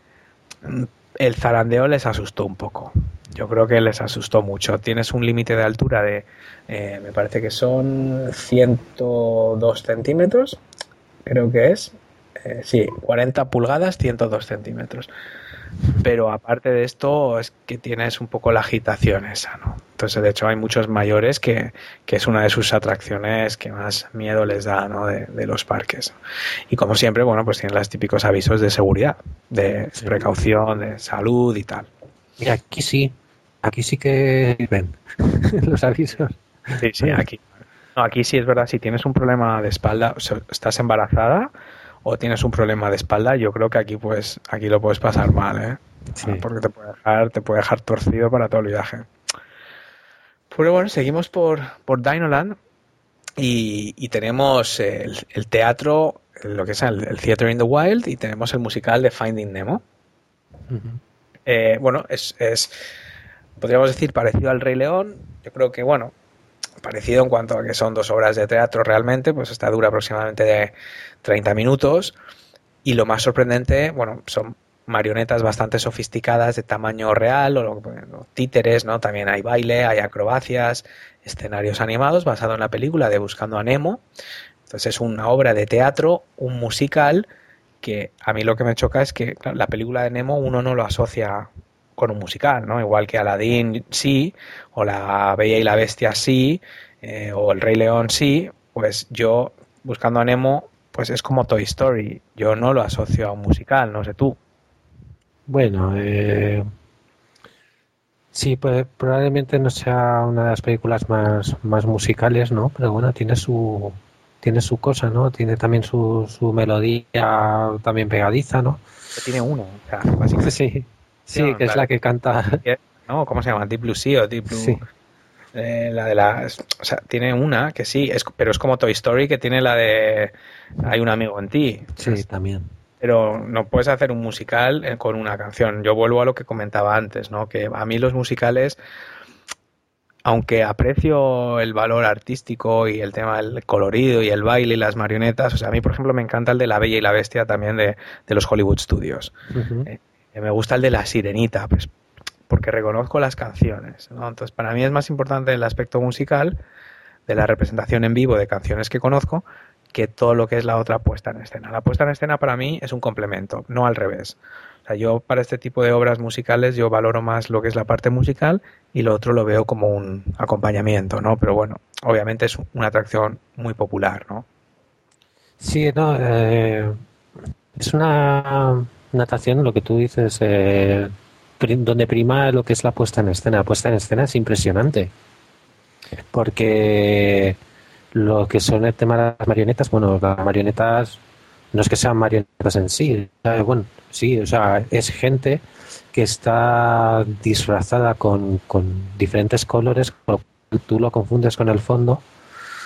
mm, el zarandeo les asustó un poco. Yo creo que les asustó mucho. Tienes un límite de altura de, eh, me parece que son 102 centímetros, creo que es. Eh, sí, 40 pulgadas, 102 centímetros. Pero aparte de esto, es que tienes un poco la agitación esa, ¿no? Entonces, de hecho, hay muchos mayores que, es una de sus atracciones que más miedo les da, ¿no? De, los parques. Y como siempre, bueno, pues tienen los típicos avisos de seguridad, de precaución, de salud y tal. Mira, aquí sí, aquí sí que ven <laughs> los avisos. Sí, sí, aquí. No, aquí sí es verdad, si tienes un problema de espalda, o estás embarazada, o tienes un problema de espalda, yo creo que aquí pues aquí lo puedes pasar mal, ¿eh? Porque te puede dejar, te puede dejar torcido para todo el viaje. Pero bueno, seguimos por, por Dinoland y, tenemos el, teatro, lo que es el, Theater in the Wild, y tenemos el musical de Finding Nemo. Eh, bueno, es, es, podríamos decir, parecido al Rey León. Yo creo que, bueno, parecido en cuanto a que son dos obras de teatro realmente, pues esta dura aproximadamente de 30 minutos y lo más sorprendente, bueno, son marionetas bastante sofisticadas de tamaño real o, títeres, ¿no? También hay baile, hay acrobacias, escenarios animados basado en la película de Buscando a Nemo. Entonces es una obra de teatro, un musical que a mí lo que me choca es que la película de Nemo uno no lo asocia con un musical, ¿no? Igual que Aladdin sí, o La Bella y la Bestia sí, eh, o El Rey León sí, pues yo, buscando a Nemo, pues es como Toy Story. Yo no lo asocio a un musical, no sé tú. Bueno, eh, sí, pues probablemente no sea una de las películas más, más musicales, ¿no? Pero bueno, tiene su tiene su cosa, ¿no? Tiene también su, su melodía también pegadiza, ¿no? Tiene uno, o sea, básicamente. Sí, sí, que es la que canta. ¿No? ¿Cómo se llama? Deep Blue Sea o Deep Blue... Sí. Eh, la de las. O sea, tiene una que sí, es, pero es como Toy Story que tiene la de Hay un amigo en ti. Sí, también. Pero no puedes hacer un musical eh, con una canción. Yo vuelvo a lo que comentaba antes, ¿no? Que a mí los musicales, aunque aprecio el valor artístico y el tema del colorido y el baile y las marionetas, o sea, a mí, por ejemplo, me encanta el de La Bella y la Bestia también de, los Hollywood Studios. Eh, me gusta el de La Sirenita, pues porque reconozco las canciones. Entonces, para mí es más importante el aspecto musical de la representación en vivo de canciones que conozco que todo lo que es la otra puesta en escena. La puesta en escena para mí es un complemento, no al revés. O sea, yo para este tipo de obras musicales yo valoro más lo que es la parte musical y lo otro lo veo como un acompañamiento, ¿no? Pero bueno, obviamente es una atracción muy popular, ¿no? Sí, no, eh, es una, una atracción, lo que tú dices, eh, donde prima lo que es la puesta en escena. La puesta en escena es impresionante. Porque lo que son el tema de las marionetas, bueno, las marionetas no es que sean marionetas en sí, bueno, sí, o sea, es gente que está disfrazada con, diferentes colores, tú lo confundes con el fondo,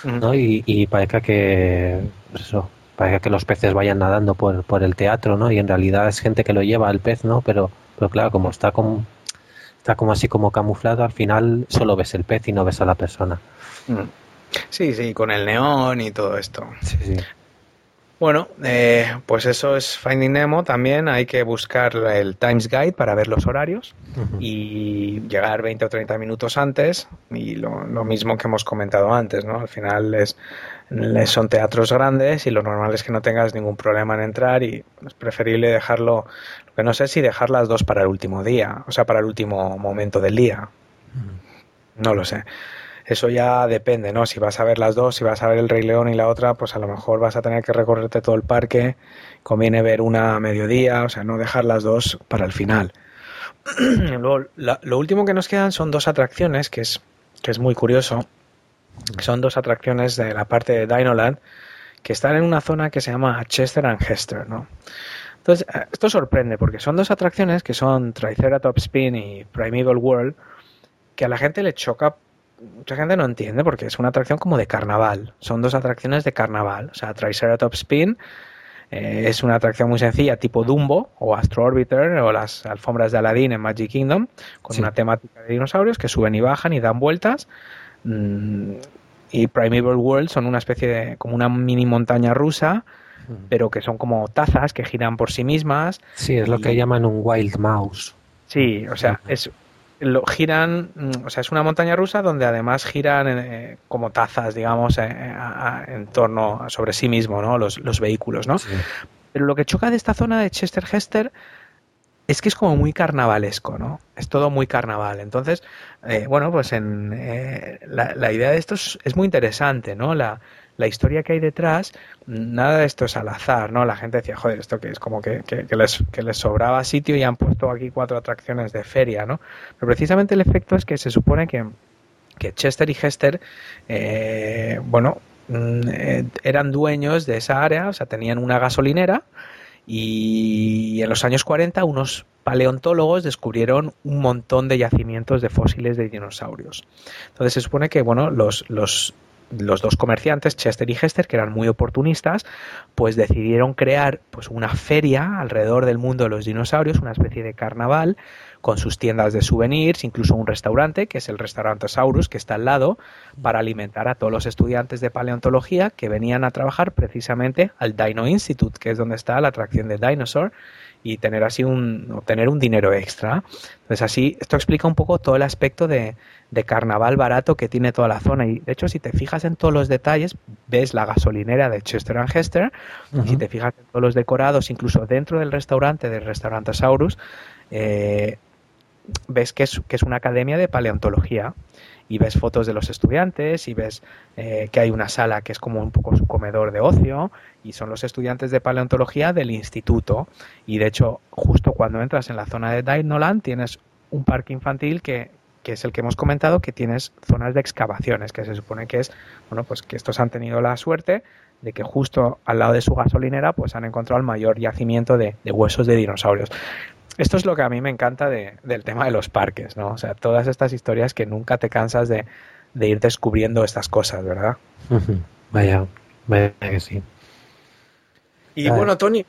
¿no? Y, y parezca que, pues eso, parezca que los peces vayan nadando por, por el teatro, ¿no? Y en realidad es gente que lo lleva al pez, ¿no? Pero pero claro, como está como, está como así como camuflado, al final solo ves el pez y no ves a la persona. Mm. Sí, sí, con el neón y todo esto. Sí, sí. Bueno, eh, pues eso es Finding Nemo. También hay que buscar el Times Guide para ver los horarios y llegar 20 o 30 minutos antes. Y lo, lo, mismo que hemos comentado antes, ¿no? Al final es son teatros grandes y lo normal es que no tengas ningún problema en entrar y es preferible dejarlo, lo que no sé si dejar las dos para el último día, o sea, para el último momento del día. No lo sé. Eso ya depende, ¿no? Si vas a ver las dos, si vas a ver el Rey León y la otra, pues a lo mejor vas a tener que recorrerte todo el parque, conviene ver una a mediodía, o sea, no dejar las dos para el final. <clears throat> Luego, lo último que nos quedan son dos atracciones, que es, que es muy curioso son dos atracciones de la parte de Dinoland que están en una zona que se llama Chester and Hester, ¿no? Entonces, eh, esto sorprende porque son dos atracciones que son Triceratops Spin y Primeval World que a la gente le choca, mucha gente no entiende porque es una atracción como de carnaval, son dos atracciones de carnaval, o sea, Triceratops Spin eh, es una atracción muy sencilla tipo Dumbo o Astro Orbiter o las alfombras de Aladdin en Magic Kingdom con una temática de dinosaurios que suben y bajan y dan vueltas Mm, y Primeval World son una especie de como una mini montaña rusa pero que son como tazas que giran por sí mismas. Sí, es lo que llaman un wild mouse. Sí, o sea, es lo giran, mm, o sea, es una montaña rusa donde además giran eh, como tazas, digamos, eh, en torno sobre sí mismo, ¿no? Los, los vehículos, ¿no? Pero lo que choca de esta zona de Chester Hester es que es como muy carnavalesco, ¿no? Es todo muy carnaval. Entonces, eh, bueno, pues en, eh, la, idea de esto es, muy interesante, ¿no? La, historia que hay detrás, nada de esto es al azar, ¿no? La gente decía, joder, esto que es como que, les, que les sobraba sitio y han puesto aquí cuatro atracciones de feria, ¿no? Pero precisamente el efecto es que se supone que, Chester y Hester, eh, bueno, mm, eran dueños de esa área, o sea, tenían una gasolinera, y en los años 40 unos paleontólogos descubrieron un montón de yacimientos de fósiles de dinosaurios. Entonces se supone que bueno, los, los, los dos comerciantes, Chester y Hester, que eran muy oportunistas, pues decidieron crear pues una feria alrededor del mundo de los dinosaurios, una especie de carnaval, con sus tiendas de souvenirs, incluso un restaurante, que es el restaurante Saurus, que está al lado, para alimentar a todos los estudiantes de paleontología que venían a trabajar precisamente al Dino Institute, que es donde está la atracción de Dinosaur, y tener así un, obtener un dinero extra. Entonces así, esto explica un poco todo el aspecto de, de carnaval barato que tiene toda la zona. Y de hecho, si te fijas en todos los detalles, ves la gasolinera de Chester and Hester, y si te fijas en todos los decorados, incluso dentro del restaurante del restaurante Saurus, eh, ves que es, que es una academia de paleontología y ves fotos de los estudiantes y ves eh, que hay una sala que es como un poco su comedor de ocio y son los estudiantes de paleontología del instituto. Y de hecho justo cuando entras en la zona de Dinoland tienes un parque infantil que, que es el que hemos comentado que tienes zonas de excavaciones que se supone que es bueno pues que estos han tenido la suerte de que justo al lado de su gasolinera pues han encontrado el mayor yacimiento de, de huesos de dinosaurios esto es lo que a mí me encanta de, del tema de los parques, ¿no? O sea, todas estas historias que nunca te cansas de, de ir descubriendo estas cosas, ¿verdad? Vaya, vaya que sí. Y bueno, Tony,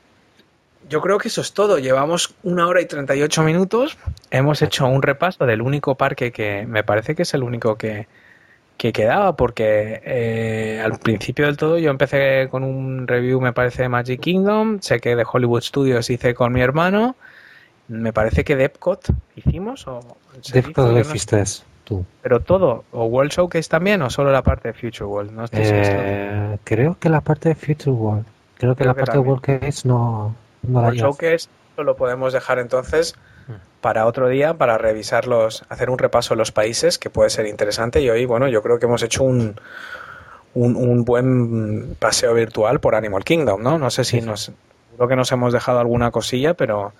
yo creo que eso es todo. Llevamos una hora y 38 minutos. Hemos hecho un repaso del único parque que me parece que es el único que, que quedaba, porque eh, al principio del todo yo empecé con un review, me parece, de Magic Kingdom. Sé que de Hollywood Studios hice con mi hermano. Me parece que Depcot hicimos o Depcot lo hiciste tú. Pero todo, o World Showcase también o solo la parte de Future World. No estoy eh, creo que la parte de Future World. Creo que creo la que parte también. de World Case no, no World Showcase lo podemos dejar entonces para otro día para revisarlos, hacer un repaso de los países que puede ser interesante y hoy, bueno, yo creo que hemos hecho un, un, un buen paseo virtual por Animal Kingdom, ¿no? No sé si sí. nos, creo que nos hemos dejado alguna cosilla, pero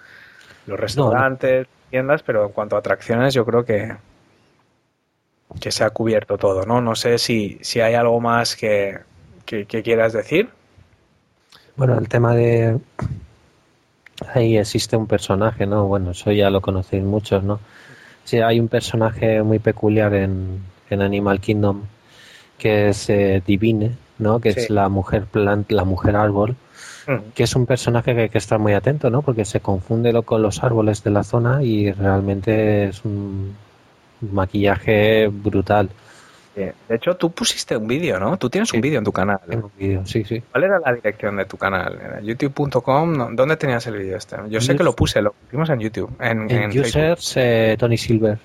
los restaurantes, no, no. tiendas, pero en cuanto a atracciones yo creo que que se ha cubierto todo, ¿no? No sé si, si hay algo más que, que, que quieras decir. Bueno, el tema de ahí existe un personaje, ¿no? Bueno, eso ya lo conocéis muchos, ¿no? Sí, hay un personaje muy peculiar en, en Animal Kingdom que es eh, Divine, ¿no? Que sí. es la mujer plant, la mujer árbol. Que es un personaje que hay que estar muy atento, ¿no? Porque se confunde lo con los árboles de la zona y realmente es un maquillaje brutal. De hecho, tú pusiste un vídeo, ¿no? Tú tienes sí. un vídeo en tu canal. ¿eh? Tengo un vídeo, sí, sí. ¿Cuál era la dirección de tu canal? ¿YouTube.com? ¿Dónde tenías el vídeo este? Yo sé que lo puse, lo pusimos en YouTube. En, en, en users, eh, Tony Silver.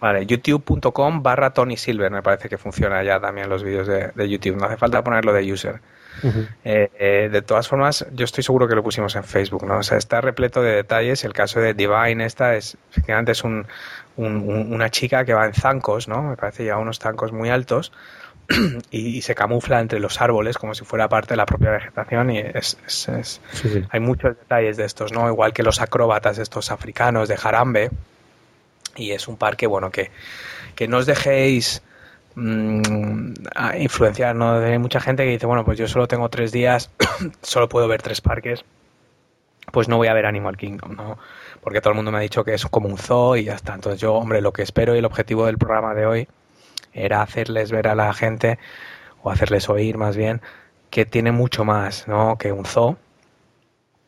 Vale, youtube.com barra Tony Silver, me parece que funciona ya también los vídeos de, de YouTube. No hace falta ponerlo de user. Uh -huh. eh, eh, de todas formas, yo estoy seguro que lo pusimos en Facebook, ¿no? O sea, está repleto de detalles. El caso de Divine, esta es, efectivamente, es un, un, un, una chica que va en zancos, ¿no? Me parece ya unos zancos muy altos <clears throat> y, se camufla entre los árboles como si fuera parte de la propia vegetación y es, es, es sí, sí. hay muchos detalles de estos, ¿no? Igual que los acróbatas estos africanos de Jarambe y es un parque, bueno, que, que no os dejéis mmm, influenciar, ¿no? Hay mucha gente que dice, bueno, pues yo solo tengo tres días, <coughs> solo puedo ver tres parques, pues no voy a ver Animal Kingdom, ¿no? Porque todo el mundo me ha dicho que es como un zoo y ya está. Entonces yo, hombre, lo que espero y el objetivo del programa de hoy era hacerles ver a la gente, o hacerles oír más bien, que tiene mucho más, ¿no? Que un zoo,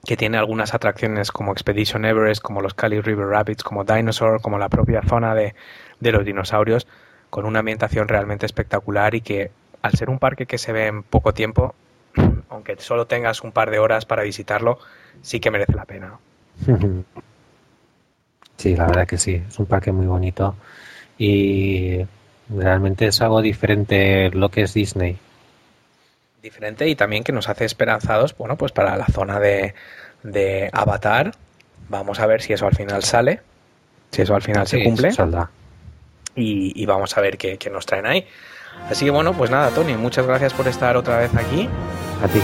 que tiene algunas atracciones como Expedition Everest, como los Cali River Rapids, como Dinosaur, como la propia zona de, de los dinosaurios, con una ambientación realmente espectacular y que al ser un parque que se ve en poco tiempo, <clears throat> aunque solo tengas un par de horas para visitarlo, sí que merece la pena. <laughs> Sí, la verdad que sí, es un parque muy bonito y realmente es algo diferente lo que es Disney diferente y también que nos hace esperanzados, bueno, pues para la zona de, de Avatar. Vamos a ver si eso al final sale, si eso al final sí, se cumple. Y, y, vamos a ver qué, qué, nos traen ahí. Así que bueno, pues nada, Tony, muchas gracias por estar otra vez aquí. A ti.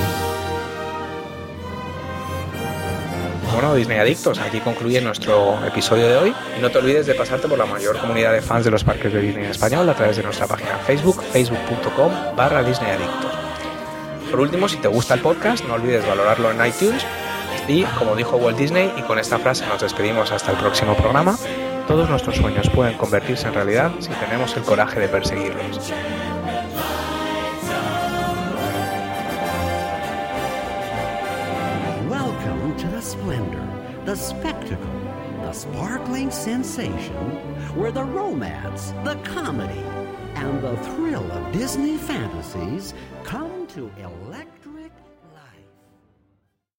Bueno, Disney Adictos, aquí concluye nuestro episodio de hoy. Y no te olvides de pasarte por la mayor comunidad de fans de los parques de Disney en español a través de nuestra página Facebook, facebook.com barra Disney Adictos. Por último, si te gusta el podcast, no olvides valorarlo en iTunes. Y como dijo Walt Disney, y con esta frase nos despedimos hasta el próximo programa, todos nuestros sueños pueden convertirse en realidad si tenemos el coraje de perseguirlos. Welcome to the splendor, the spectacle, the sparkling sensation, where the romance, the comedy, and the thrill of Disney fantasies come to electric